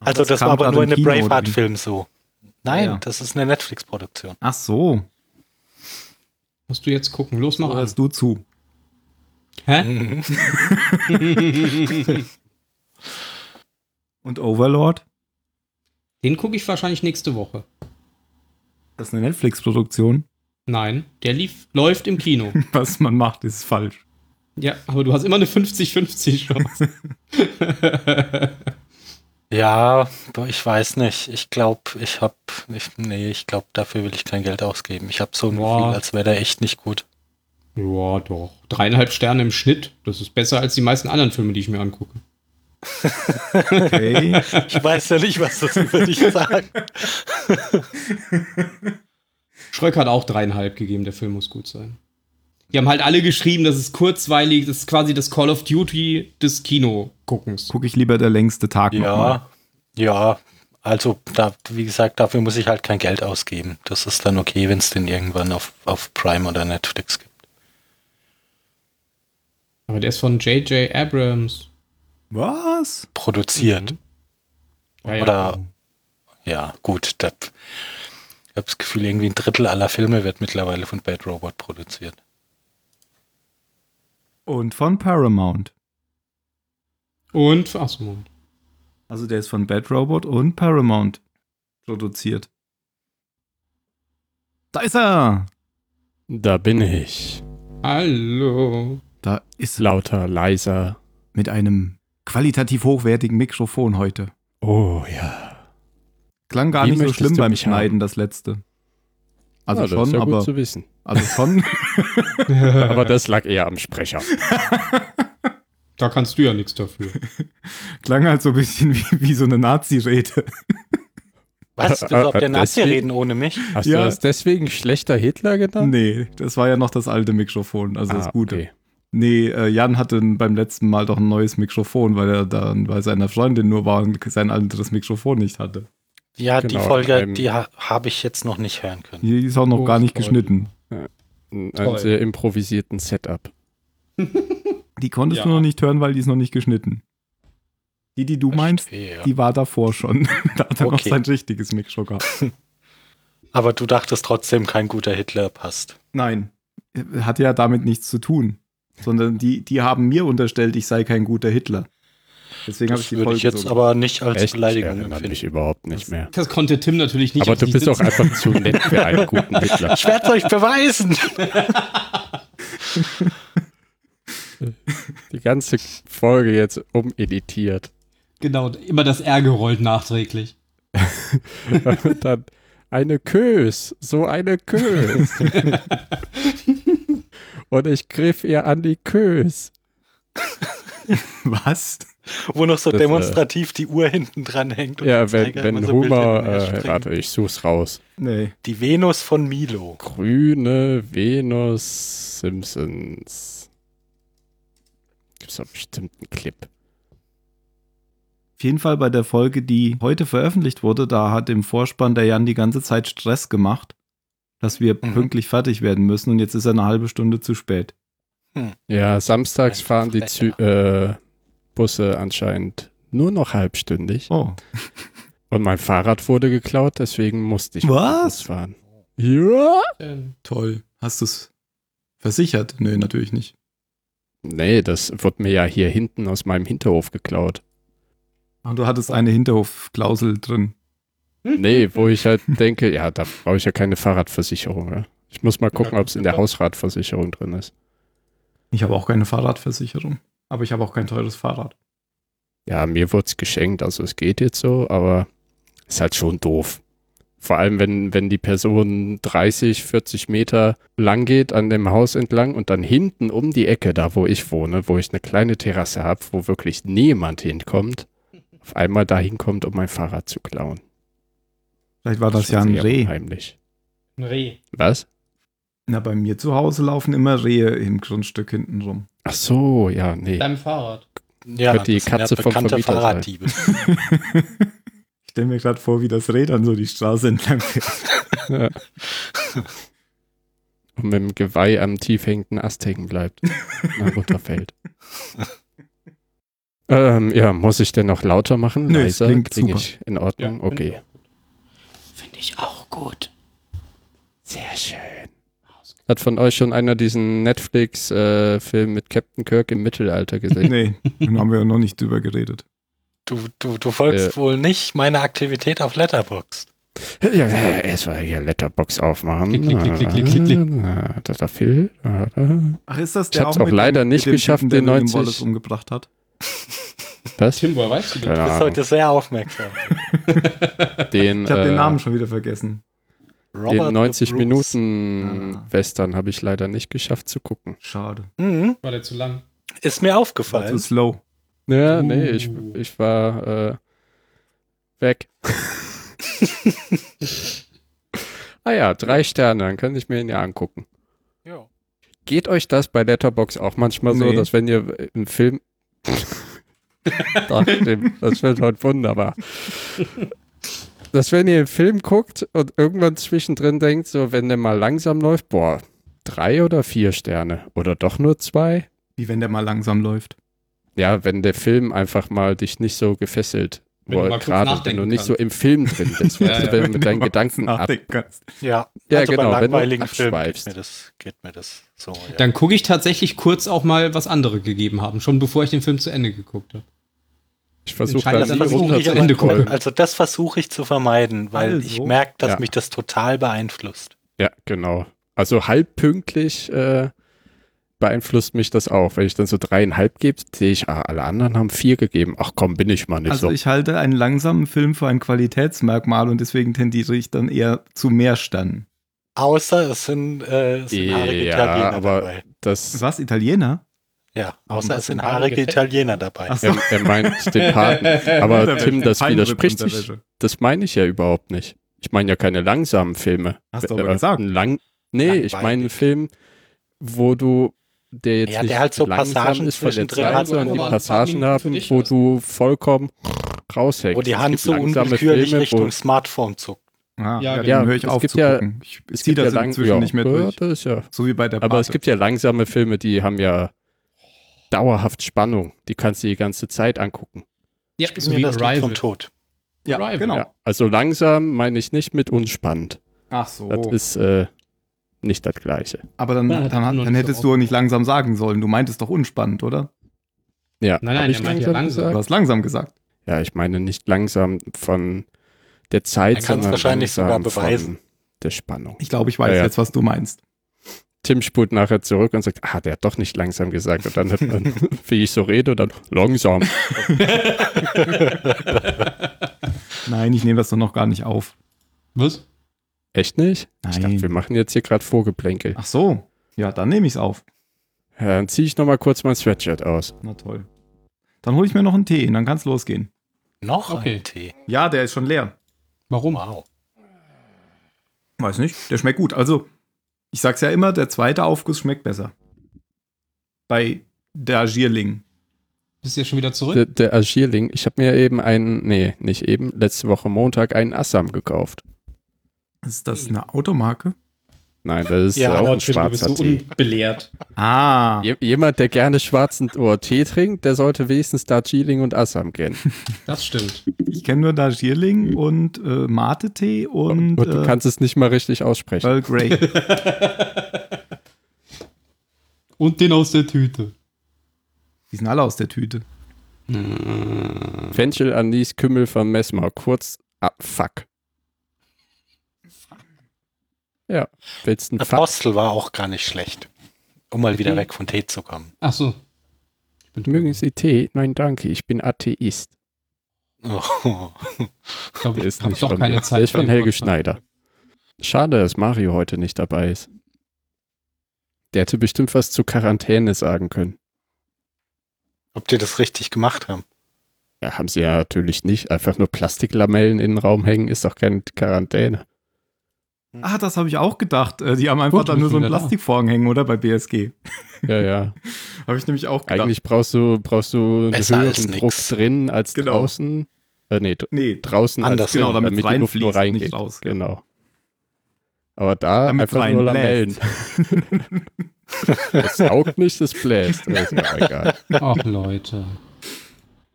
Also das, kam war aber nur in einem? Braveheart-Film so. Nein, Ja. das ist eine Netflix-Produktion. Ach so, Musst du jetzt gucken. Los, mach hörst du zu. Hä? [LAUGHS] [LAUGHS] Und Overlord? Den gucke ich wahrscheinlich nächste Woche. Das ist eine Netflix-Produktion. Nein, der lief, läuft im Kino. [LAUGHS] Was man macht, ist falsch. ja, aber du hast immer eine 50-50 Chance. [LAUGHS] Ja, ich weiß nicht. Ich glaube, ich habe, ich, nee, ich glaube, dafür will ich kein Geld ausgeben. Ich habe so ein Boah. Gefühl, als wäre der echt nicht gut. ja, doch. Dreieinhalb Sterne im Schnitt. Das ist besser als die meisten anderen Filme, die ich mir angucke. Okay. Ich weiß ja nicht, was das über dich sagt. Schröck hat auch dreieinhalb gegeben, der Film muss gut sein. Die haben halt alle geschrieben, das ist kurzweilig, das ist quasi das Call of Duty des Kinoguckens. Gucke ich lieber der längste Tag noch mal. Ja, ja. Also, da, wie gesagt, dafür muss ich halt kein Geld ausgeben. Das ist dann okay, wenn es den irgendwann auf, auf Prime oder Netflix gibt. Aber der ist von J.J. Abrams. Was? Produziert. Ja, ja. Oder, ja, gut. Das, ich habe das Gefühl, irgendwie ein Drittel aller Filme wird mittlerweile von Bad Robot produziert. Und von Paramount. Und, Moment. Also der ist von Bad Robot und Paramount produziert. Da ist er! Da bin ich. Hallo. Da ist Lauter, leiser. mit einem qualitativ hochwertigen Mikrofon heute. Oh ja. Klang gar Wie nicht so schlimm beim mich haben? Schneiden, das letzte. Also das ist schon, ja aber gut zu wissen. also schon. [LAUGHS] Aber das lag eher am Sprecher. [LAUGHS] Da kannst du ja nichts dafür. [LAUGHS] klang halt so ein bisschen wie, wie so eine Nazi-Rede. Was? Du auf äh, der Nazi reden ohne mich? Hast Ja. du das deswegen schlechter Hitler genannt? Nee, das war ja noch das alte Mikrofon, also das Ah, Gute. okay. Nee, äh, Jan hatte beim letzten Mal doch ein neues Mikrofon, weil er dann bei seiner Freundin nur war und sein anderes Mikrofon nicht hatte. Ja, die Genau, Folge, ähm, die ha habe ich jetzt noch nicht hören können. Die ist auch noch Oh, gar nicht Freunde. geschnitten. Ein Toll. sehr improvisierten Setup. [LAUGHS] Die konntest Ja. du noch nicht hören, weil die ist noch nicht geschnitten. Die, die du meinst, Verstehe. die war davor schon. [LAUGHS] da hat er noch Okay. sein richtiges Mikro gehabt. Aber du dachtest trotzdem, kein guter Hitler passt. Nein, hat ja damit nichts zu tun. Sondern die, die haben mir unterstellt, ich sei kein guter Hitler. Deswegen habe ich Das die würde Folge ich jetzt so aber nicht als Echt? Ich Beleidigung empfinden. überhaupt nicht mehr. Das konnte Tim natürlich nicht. Aber du bist auch einfach zu nett für einen guten [LAUGHS] Hitler. Ich werde es euch beweisen. [LAUGHS] Die ganze Folge jetzt umeditiert. Genau, immer das R gerollt nachträglich. [LAUGHS] Und dann eine Kös, so eine Kös. Und ich griff ihr an die Kös. [LAUGHS] Was? Wo noch so Das, äh, demonstrativ die Uhr hinten dran hängt. und Ja, der wenn, wenn so Homer, äh, warte, ich such's raus. Nee. Die Venus von Milo. Grüne Venus Simpsons. Gibt's doch bestimmt einen Clip. Auf jeden Fall bei der Folge, die heute veröffentlicht wurde, da hat im Vorspann der Jan die ganze Zeit Stress gemacht, dass wir Mhm. pünktlich fertig werden müssen und jetzt ist er eine halbe Stunde zu spät. Ja, samstags fahren die Zü äh, Busse anscheinend nur noch halbstündig. Oh. Und mein Fahrrad wurde geklaut, deswegen musste ich mit dem Was? Bus fahren. Ja? Ähm, Toll. Hast du es versichert? Nö, natürlich nicht. Nee, das wird mir ja hier hinten aus meinem Hinterhof geklaut. Und Ah, du hattest eine Hinterhofklausel drin. Nee, wo ich halt denke, ja, da brauche ich ja keine Fahrradversicherung. Ja. Ich muss mal gucken, ob es in der Hausratversicherung drin ist. Ich habe auch keine Fahrradversicherung. Aber ich habe auch kein teures Fahrrad. Ja, mir wurde es geschenkt, also es geht jetzt so, aber ist halt schon doof. Vor allem, wenn, wenn die Person 30, 40 Meter lang geht an dem Haus entlang und dann hinten um die Ecke, da wo ich wohne, wo ich eine kleine Terrasse habe, wo wirklich niemand hinkommt, auf einmal da hinkommt, um mein Fahrrad zu klauen. Vielleicht war das schon ja ein Reh. Unheimlich. ein Reh. Was? Na, bei mir zu Hause laufen immer Rehe im Grundstück hinten rum. Ach so, ja, nee. Deinem Fahrrad. Ja, Könnte die das ja Katze vom Vermieter sein. Fahrraddiebe. [LAUGHS] ich stelle mir gerade vor, wie das Reh dann so die Straße entlang fährt. Ja. Und mit dem Geweih am tief hängenden Ast hängen bleibt. und runterfällt. [LAUGHS] ähm, ja, muss ich denn noch lauter machen? Nö, es Leiser? klingt Klinge super. ich in Ordnung? okay. Finde ich auch gut. Sehr schön. Hat von euch schon einer diesen Netflix-Film mit Captain Kirk im Mittelalter gesehen? [LAUGHS] nee, dann haben wir ja noch nicht drüber geredet. Du, du, du folgst Äh. wohl nicht meiner Aktivität auf Letterboxd. Ja, ja, erstmal hier Letterbox aufmachen. Klick, klick, klick, klick, klick. Ah, Da, da viel. Ach, ist das Ich hab's auch leider nicht dem geschafft, Typen, der den William 90 Wallace umgebracht hat? [LAUGHS] Was? Tim, woher weißt du das? Du bist heute sehr aufmerksam. [LAUGHS] Den, Ich habe den äh, Namen schon wieder vergessen. Den 90 Bruce. Minuten Ah. Western habe ich leider nicht geschafft zu gucken. Schade. Mhm. War der zu lang? Ist mir War zu aufgefallen. slow. Ja, Uh. nee, ich, ich war äh, weg. [LAUGHS] ah ja, drei Sterne, dann kann ich mir ihn ja angucken. Ja. Geht euch das bei Letterbox auch manchmal so, Nee. dass wenn ihr einen Film. [LAUGHS] das stimmt, das wird heute wunderbar. Dass wenn ihr einen Film guckt und irgendwann zwischendrin denkt, so wenn der mal langsam läuft, boah, drei oder vier Sterne oder doch nur zwei? Wie wenn der mal langsam läuft. Ja, wenn der Film einfach mal dich nicht so gefesselt. Wenn du Wo- mal kurz Gerade wenn du nicht kannst. so im Film drin bist, [LAUGHS] Ja, ja. wenn du mit deinen Gedanken ab. kannst. Ja, Ja, also genau, bei wenn du langweiligen Filmen geht mir, das, geht mir das so. Ja. Dann gucke ich tatsächlich kurz auch mal, was andere gegeben haben, schon bevor ich den Film zu Ende geguckt habe. Ich versuche das das dass versuche ich aber, Ende gucke. Also das versuche ich zu vermeiden, weil Also. ich merke, dass Ja. mich das total beeinflusst. Ja, genau. Also halb pünktlich äh, beeinflusst mich das auch. Wenn ich dann so dreieinhalb gebe, sehe ich, ah, alle anderen haben vier gegeben. Ach komm, bin ich mal nicht Also so. ich halte einen langsamen Film für ein Qualitätsmerkmal und deswegen tendiere ich dann eher zu mehr Sternen. Außer es sind, äh, es sind Ja, Italiener aber- dabei. das, Was, Italiener? Ja, außer es sind haarige Italiener dabei. So. er, er meint den [LAUGHS] Paten. Aber Tim, das widerspricht sich. Das meine ich ja überhaupt nicht. Ich meine ja keine langsamen Filme. Hast du aber Äh, gesagt. Lang nee, ich meine einen Film, wo du der jetzt Ja, der nicht halt so langsam Passagen ist von der Zeit, hat, sondern wo die Passagen haben, dich wo du vollkommen raushängst. wo die Hand so unwillkürlich Filme, Richtung Smartphone zuckt. Ah, Ja, ja, genau. dann höre ich Es auf gibt zu ja- gucken. Ich Es ziehe das inzwischen ja, nicht mehr ja, durch. Das ist ja. So wie bei der Aber es Pate. gibt ja langsame Filme, die haben ja dauerhaft Spannung. Die kannst du die ganze Zeit angucken. Ja, so mir wie das Arrival. vom Tod. ja, Arrival. genau. Ja, also langsam meine ich nicht mit unspannend. Ach so. Das ist äh, nicht das Gleiche. Aber dann, dann, noch dann nicht so hättest du auch nicht langsam sagen sollen. Du meintest doch unspannend, oder? Ja, Nein, nein, ich er meint ja langsam. Du gesagt? hast langsam gesagt. Ja, ich meine nicht langsam von der Zeit, Er sondern wahrscheinlich sogar beweisen. von der Spannung. Ich glaube, ich weiß Ja, ja. jetzt, was du meinst. Tim spult nachher zurück und sagt, ah, der hat doch nicht langsam gesagt. Und dann hört man, [LAUGHS] wie ich so rede, und dann langsam. [LAUGHS] Nein, ich nehme das doch noch gar nicht auf. Was? Echt nicht? Ich dachte, Nein. wir machen jetzt hier gerade Vorgeplänkel. Ach so. Ja, dann nehme ich es auf. Ja, dann ziehe ich nochmal kurz mein Sweatshirt aus. Na toll. Dann hole ich mir noch einen Tee und dann kann es losgehen. Noch Okay. ein Tee. Ja, der ist schon leer. Warum? Wow. Weiß nicht, der schmeckt gut. Also, ich sag's ja immer, der zweite Aufguss schmeckt besser. Bei der Gierling. Bist du ja schon wieder zurück? Der, der Agierling, ich habe mir eben einen, nee, nicht eben, letzte Woche Montag einen Assam gekauft. Ist das eine Automarke? Nein, das ist Ja, auch ein bist schwarzer du Tee. unbelehrt. Ah, Je- Jemand, der gerne schwarzen Tee trinkt, der sollte wenigstens Darjeeling und Assam kennen. [LAUGHS] Das stimmt. ich kenne nur Darjeeling und äh, Mate-Tee und, Und du äh, kannst es nicht mal richtig aussprechen. Earl Grey. [LAUGHS] Und den aus der Tüte. Die sind alle aus der Tüte. Fenchel, Anis, Kümmel von Messmer. Kurz, ah, fuck. Ja, willst du? Apostel war auch gar nicht schlecht. Um mal wieder weg von Tee zu kommen. Ach so. Ich bin Mögen Sie Tee? Nein, danke, ich bin Atheist. Oh. Ich glaube, ist habe nicht doch von keine mir. Zeit. Der ist von Helge. Schneider. Schade, dass Mario heute nicht dabei ist. Der hätte bestimmt was zu Quarantäne sagen können. Ob die das richtig gemacht haben? Ja, haben sie ja natürlich nicht. Einfach nur Plastiklamellen in den Raum hängen ist doch keine Quarantäne. Ah, das habe ich auch gedacht. Äh, Die haben einfach Gut, da nur so einen. Plastikvorhang hängen, oder? Bei BSG. Ja, ja. [LAUGHS] Habe ich nämlich auch gedacht. Eigentlich brauchst du, brauchst du einen höheren. Druck drin als Genau. draußen. Äh, nee, nee, draußen Anders, als genau, drin, damit damit die Luft nur reinfließt, nicht reingeht. raus. Genau. Aber da Damit einfach nur Lamellen. [LAUGHS] Das saugt nicht, das bläst. Das ist ja egal. Ach, Leute.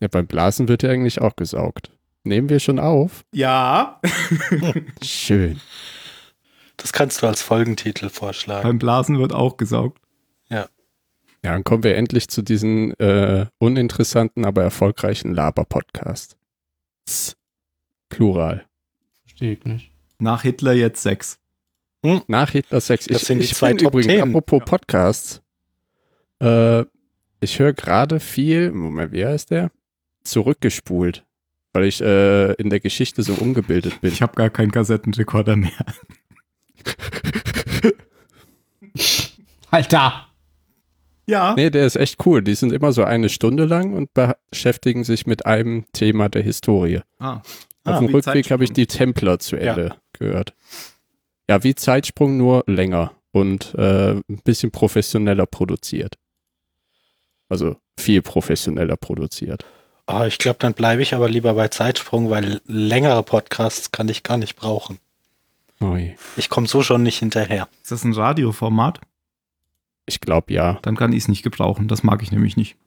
Ja, beim Blasen wird ja eigentlich auch gesaugt. Nehmen wir schon auf? Ja, Schön. Das kannst du als Folgentitel vorschlagen. beim Blasen wird auch gesaugt. Ja, dann kommen wir endlich zu diesem äh, uninteressanten, aber erfolgreichen Laber-Podcast. Plural. Verstehe ich nicht. Nach Hitler jetzt sechs. Nach Hitler 6. Das ich, sind die ich zwei Top übrigens, apropos Podcasts, äh, ich höre gerade viel, Moment, wie heißt der? Zurückgespult, weil ich äh, in der Geschichte so umgebildet bin. Ich habe gar keinen Kassettenrekorder mehr. [LAUGHS] Alter! Ja. Nee, der ist echt cool. Die sind immer so eine Stunde lang und beschäftigen sich mit einem Thema der Historie. Ah. Auf Ah, dem Rückweg habe ich die Templer zu Ende gehört. Ja, wie Zeitsprung, nur länger und äh, ein bisschen professioneller produziert. Also viel professioneller produziert. Ah, ich glaube, dann bleibe ich aber lieber bei Zeitsprung, weil längere Podcasts kann ich gar nicht brauchen. Ui. Ich komme so schon nicht hinterher. Ist das ein Radioformat? Ich glaube ja. Dann kann ich es nicht gebrauchen. Das mag ich nämlich nicht.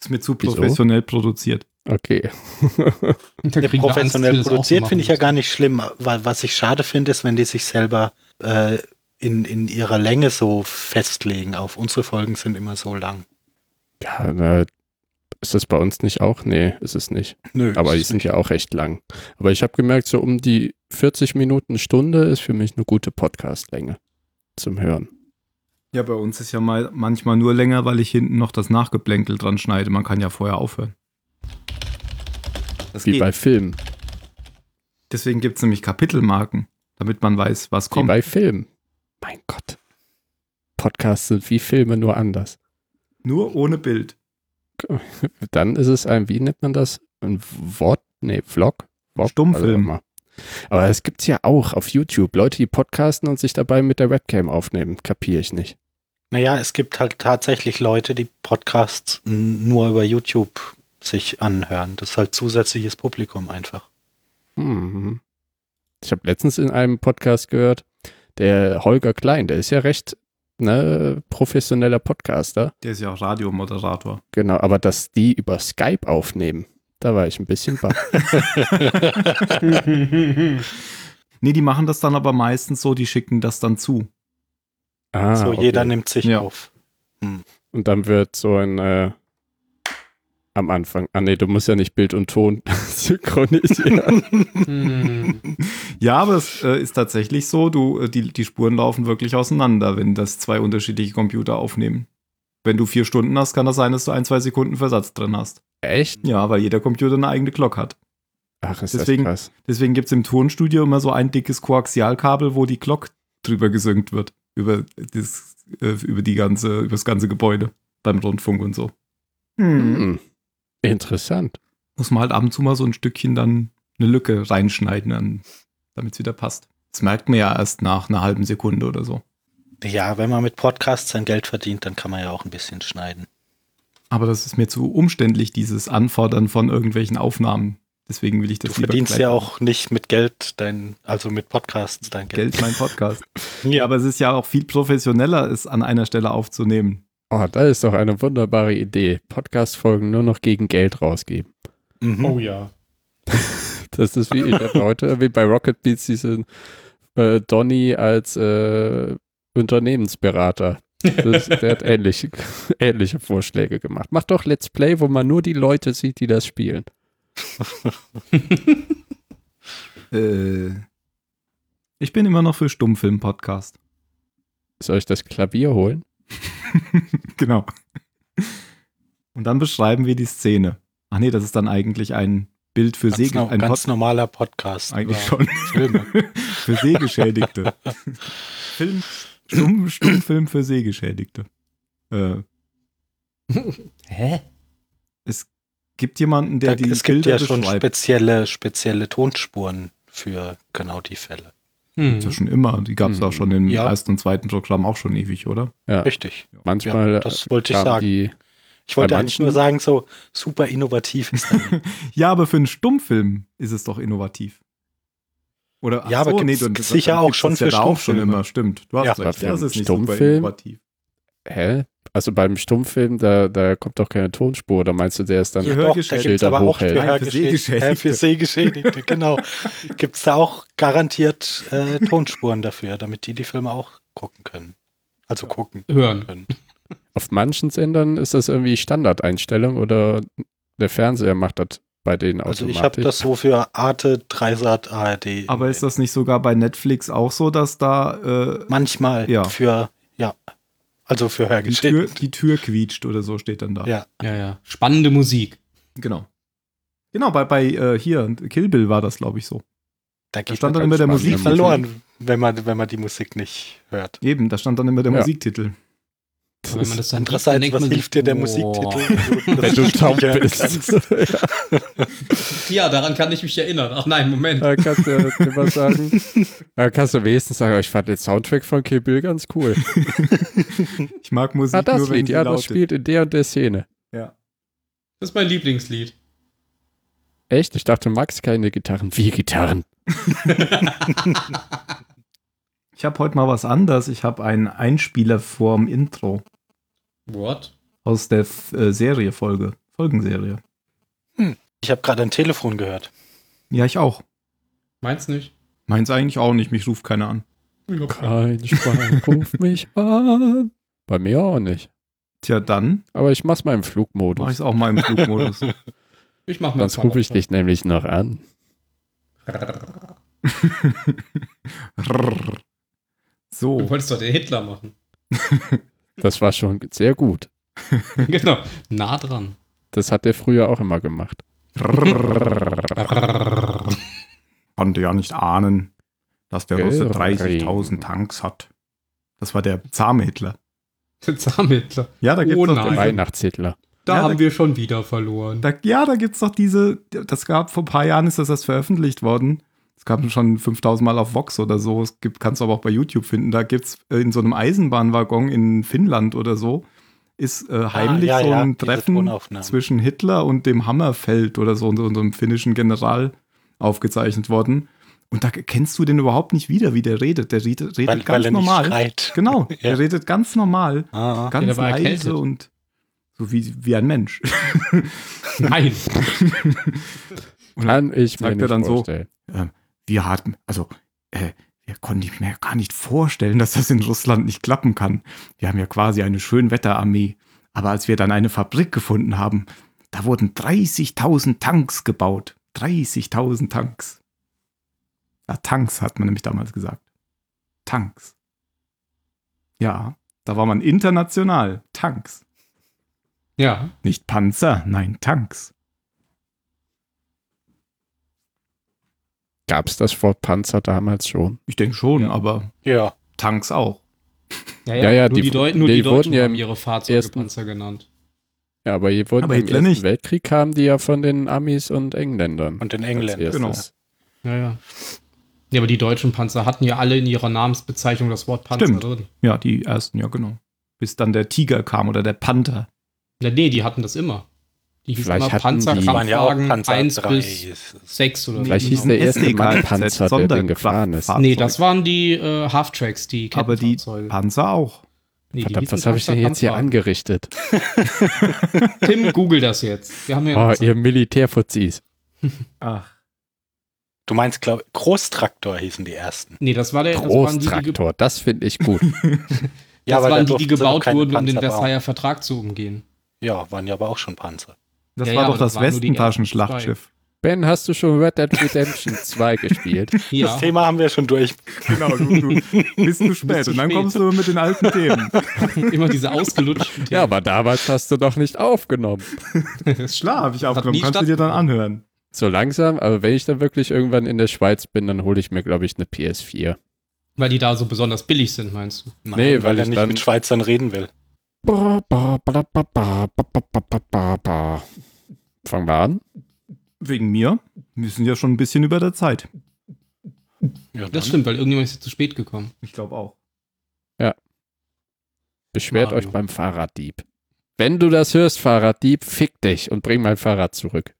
Ist mir zu Wieso? professionell produziert. Okay. [LAUGHS] Ja, professionell produziert finde ich ja gar nicht schlimm, weil was ich schade finde, ist, wenn die sich selber äh, in, in ihrer Länge so festlegen. Auf unsere Folgen sind immer so lang. Ja, na, ist das bei uns nicht auch? Nee, ist es nicht. Nö, Aber die sind ja auch recht lang. Aber ich habe gemerkt, so um die 40 Minuten, Stunde ist für mich eine gute Podcastlänge zum Hören. Ja, bei uns ist ja mal manchmal nur länger, weil ich hinten noch das Nachgeplänkel dran schneide. Man kann ja vorher aufhören. Das Wie geht. bei Filmen. Deswegen gibt es nämlich Kapitelmarken, damit man weiß, was Wie kommt. bei Filmen. Mein Gott. Podcasts sind wie Filme, nur anders. Nur ohne Bild. [LAUGHS] Dann ist es ein, wie nennt man das? Ein Wort? Nee, Vlog? Vlog? Stummfilm. Also. Aber es gibt's ja auch auf YouTube. Leute, die podcasten und sich dabei mit der Webcam aufnehmen. Kapiere ich nicht. Naja, es gibt halt tatsächlich Leute, die Podcasts nur über YouTube sich anhören. Das ist halt zusätzliches Publikum einfach. Mhm. Ich habe letztens in einem Podcast gehört, der Holger Klein, der ist ja recht ne, professioneller Podcaster. Der ist ja auch Radiomoderator. Genau, aber dass die über Skype aufnehmen, da war ich ein bisschen baff. [LAUGHS] Nee, die machen das dann aber meistens so, die schicken das dann zu. Ah, so, okay. jeder nimmt sich Ja. auf. Und dann wird so ein äh, am Anfang. Ah nee, du musst ja nicht Bild und Ton [LAUGHS] synchronisieren. Hm. Ja, aber es äh, ist tatsächlich so, du, äh, die, die Spuren laufen wirklich auseinander, wenn das zwei unterschiedliche Computer aufnehmen. Wenn du vier Stunden hast, kann das sein, dass du ein, zwei Sekunden Versatz drin hast. Echt? Ja, weil jeder Computer eine eigene Glock hat. Ach, ist Deswegen- das krass. Deswegen gibt es im Tonstudio immer so ein dickes Koaxialkabel, wo die Glock drüber gesynkt wird. Über, das, äh, über, die ganze, über das ganze Gebäude. Beim Rundfunk und so. Hm. Interessant. Muss man halt ab und zu mal so ein Stückchen dann eine Lücke reinschneiden, damit es wieder passt. Das merkt man ja erst nach einer halben Sekunde oder so. Ja, wenn man mit Podcasts sein Geld verdient, dann kann man ja auch ein bisschen schneiden. Aber das ist mir zu umständlich, dieses Anfordern von irgendwelchen Aufnahmen. Deswegen will ich Du das lieber verdienst gleich ja auch nicht mit Geld dein, also mit Podcasts dein Geld. Geld mein Podcast. [LAUGHS] ja, aber es ist ja auch viel professioneller, es an einer Stelle aufzunehmen. Oh, das ist doch eine wunderbare Idee. Podcast-Folgen nur noch gegen Geld rausgeben. Mhm. Oh ja. [LAUGHS] Das ist wie, ich habe heute wie bei Rocket Beats diesen äh, Donny als äh, Unternehmensberater. Das, der hat ähnlich, [LAUGHS] ähnliche Vorschläge gemacht. Mach doch Let's Play, wo man nur die Leute sieht, die das spielen. [LAUGHS] Äh, ich bin immer noch für Stummfilm-Podcast. Soll ich das Klavier holen? [LAUGHS] genau. Und dann beschreiben wir die Szene. Ach nee, das ist dann eigentlich ein Bild für Ganz, Segel, no, ein ganz Pod- normaler Podcast. eigentlich schon Filme. [LAUGHS] für Sehgeschädigte. [LAUGHS] Film, Stumm, Stummfilm für Sehgeschädigte. Äh, Hä? es gibt jemanden, der Da, die es gibt Bilder ja schon beschreibt. spezielle, spezielle Tonspuren für genau die Fälle. Hm. Das ist ja schon immer. Die gab es Hm. auch schon im Ja. ersten und zweiten Programm auch schon ewig, oder? Ja, Richtig. manchmal Ja, das wollte ich sagen. die Ich wollte eigentlich nur sagen, so super innovativ ist das. [LAUGHS] Ja, aber für einen Stummfilm ist es doch innovativ. Oder Ja, aber gibt's dann- sicher dann auch gibt's schon das ja für da auch schon Stummfilme. immer, stimmt. Du hast Ja. Recht, für das ist nicht super Stummfilm? innovativ. Hä? Also beim Stummfilm, da, da kommt doch keine Tonspur. Oder meinst du, der ist dann Ja, Doch, da Hörgeschädigte gibt's aber auch für. Nein, für Sehgeschädigte. äh, für Sehgeschädigte, genau. [LAUGHS] Gibt es da auch garantiert äh, Tonspuren dafür, damit die die Filme auch gucken können. Also gucken Hören. können. [LAUGHS] auf manchen Sendern ist das irgendwie Standardeinstellung oder der Fernseher macht das bei denen Also automatisch. ich habe das so für Arte, Dreisat, ARD. Aber ist das nicht sogar bei Netflix auch so, dass da äh, manchmal Ja. für, ja, also für die, Tür, die Tür quietscht oder so steht dann da? Ja. Ja, ja. Spannende Musik. Genau. Genau, bei, bei äh, hier, Kill Bill war das, glaube ich, so. Da geht stand dann immer der Musik- verloren, wenn man, wenn man die Musik nicht hört. Eben, da stand dann immer der Ja. Musiktitel. Das wenn man das dann Andererseits, denkt was man sich, hilft dir der boah. Musiktitel? [LAUGHS] wenn du taub [LAUGHS] Ja, bist. Ja, daran kann ich mich erinnern. Ach nein, Moment. da kannst du immer sagen. [LAUGHS] Da kannst du wenigstens sagen, ich fand den Soundtrack von Kill Bill ganz cool. Ich mag Musik Ah, das nur, wenn Lied, ja, das spielt in der und der Szene. Ja. Das ist mein Lieblingslied. Echt? Ich dachte, Max keine Gitarren. Wie Gitarren? Ich habe heute mal was anderes. Ich habe einen Einspieler vorm Intro What? aus der äh, Serie Folge, Folgenserie. Ich habe gerade ein Telefon gehört. Ja, ich auch. Meinst nicht? Meins eigentlich auch nicht, mich ruft keiner an. Kein Schwein [LAUGHS] ruft mich an. Bei mir auch nicht. Tja, dann Aber ich mach's mal im Flugmodus. es auch mal im Flugmodus. [LAUGHS] Ich mach mal Sonst rufe ich dich nämlich noch an. [LAUGHS] so, Du wolltest doch den Hitler machen. Das war schon sehr gut. [LAUGHS] genau. Nah dran. Das hat er früher auch immer gemacht. [LAUGHS] konnte ja nicht ahnen, dass der Russe Göring. 30.000 Tanks hat. Das war der zahme Hitler. Zahnhitler. Ja, da Oh doch nein. diese, Weihnachtshitler. Da Ja, haben da- wir schon wieder verloren. da, ja, da gibt's doch diese, das gab vor ein paar Jahren ist das erst veröffentlicht worden. Es gab schon 5000 Mal auf Vox oder so. Es gibt, kannst du aber auch bei YouTube finden. Da gibt's äh, in so einem Eisenbahnwaggon in Finnland oder so, ist äh, heimlich Ah, ja, so ja, ein diese Treffen zwischen Hitler und dem Hammerfeld oder so, so, so einem finnischen General aufgezeichnet worden. Und da kennst du den überhaupt nicht wieder, wie der redet. Der redet, redet Weil, ganz weil er normal. nicht schreit. Genau, [LAUGHS] Ja. er redet ganz normal, Ah, ganz der war leise und so wie, wie ein Mensch. Nein. [LAUGHS] Kann ich mir sagt er nicht dann so, vorstellen. Wir hatten, also, äh, wir konnten ich mir gar nicht vorstellen, dass das in Russland nicht klappen kann. Wir haben ja quasi eine Schönwetterarmee. Aber als wir dann eine Fabrik gefunden haben, da wurden 30.000 Tanks gebaut. 30.000 Tanks. Ja, Tanks hat man nämlich damals gesagt. Tanks. Ja, da war man international. Tanks. Ja. Nicht Panzer, nein, Tanks. Gab es das Wort Panzer damals schon? Ich denke schon, Ja. aber ja. Tanks auch. Ja, Ja, ja, nur die- die, Deu nur die die Deutschen ja haben ihre Fahrzeuge ersten- Panzer genannt. Ja, aber hier wurden Aber im Ersten nicht. Weltkrieg kamen die ja von den Amis und Engländern. Und den Engländern. erstes. Ja, ja. Ja, aber die deutschen Panzer hatten ja alle in ihrer Namensbezeichnung das Wort Panzer Stimmt. drin. Ja, die ersten, ja, genau. Bis dann der Tiger kam oder der Panther. Ja, nee, die hatten das immer. Die Vielleicht immer hatten Panzer, die- Das waren ja auch Panzer 1 3. bis 6 oder Vielleicht hieß genau. der erste Mann Panzer, der den gefahren ist. Nee, das waren die äh, Half-Tracks, die Aber die. Panzer auch. Nee, Verdammt, was habe ich denn jetzt hier angerichtet? [LAUGHS] Tim, google das jetzt. Wir haben ja Oh, ihr Militärfuzis. Ach. Du meinst, glaube Großtraktor hießen die ersten. Nee, das war der das waren die, die, Großtraktor, das finde ich gut. [LAUGHS] Ja, das waren die, die gebaut wurden, um den. Versailler Vertrag zu umgehen. Ja, waren ja aber auch schon Panzer. Das Ja, war ja, doch das das Westentaschenschlachtschiff. Ben, hast du schon Red Dead Redemption [LAUGHS] 2 gespielt? Ja, Das Thema haben wir schon durch. Genau, du, du bist zu spät. zu Und dann spät. kommst du mit den alten Themen. [LAUGHS] immer diese ausgelutschten Ja, aber damals hast du doch nicht aufgenommen. [LAUGHS] Klar, habe ich aufgenommen. Kannst du dir dann anhören. So langsam, aber wenn ich dann wirklich irgendwann in der Schweiz bin, dann hole ich mir, glaube ich, eine PS4. Weil die da so besonders billig sind, meinst du? Nein, Nee, weil, weil er ich nicht dann- mit Schweizern reden will. Fangen wir an. Wegen mir. Wir sind ja schon ein bisschen über der Zeit. Ja. Das stimmt, weil irgendjemand ist zu spät gekommen. Ich glaube auch. Beschwert Mario. euch beim Fahrraddieb. Wenn du das hörst, Fahrraddieb, fick dich und bring mein Fahrrad zurück.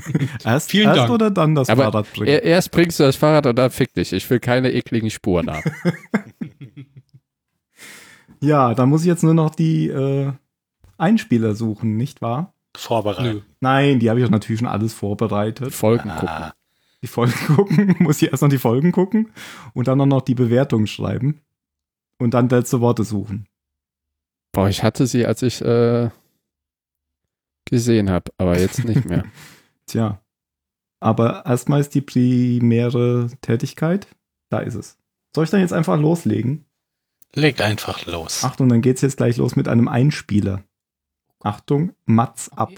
[LAUGHS] Erst, Vielen erst Dank. oder dann das Aber Fahrrad bringen? Er, erst bringst du das Fahrrad und dann fick dich. Ich will keine ekligen Spuren haben. [LAUGHS] ja, dann muss ich jetzt nur noch die äh, Einspieler suchen, nicht wahr? Vorbereitet. Nein, die habe ich auch natürlich schon alles vorbereitet. Folgen gucken. Ah, Die Folgen [LAUGHS] gucken, muss ich erst noch die Folgen gucken und dann auch noch die Bewertung schreiben und dann letzte Worte suchen. Boah, ich hatte sie, als ich äh, gesehen habe, aber jetzt nicht mehr. [LAUGHS] Tja. Aber erstmal ist die primäre Tätigkeit. Da ist es. Soll ich dann jetzt einfach loslegen? Legt einfach los. Achtung, dann geht's jetzt gleich los mit einem Einspieler. Achtung, Mats ab.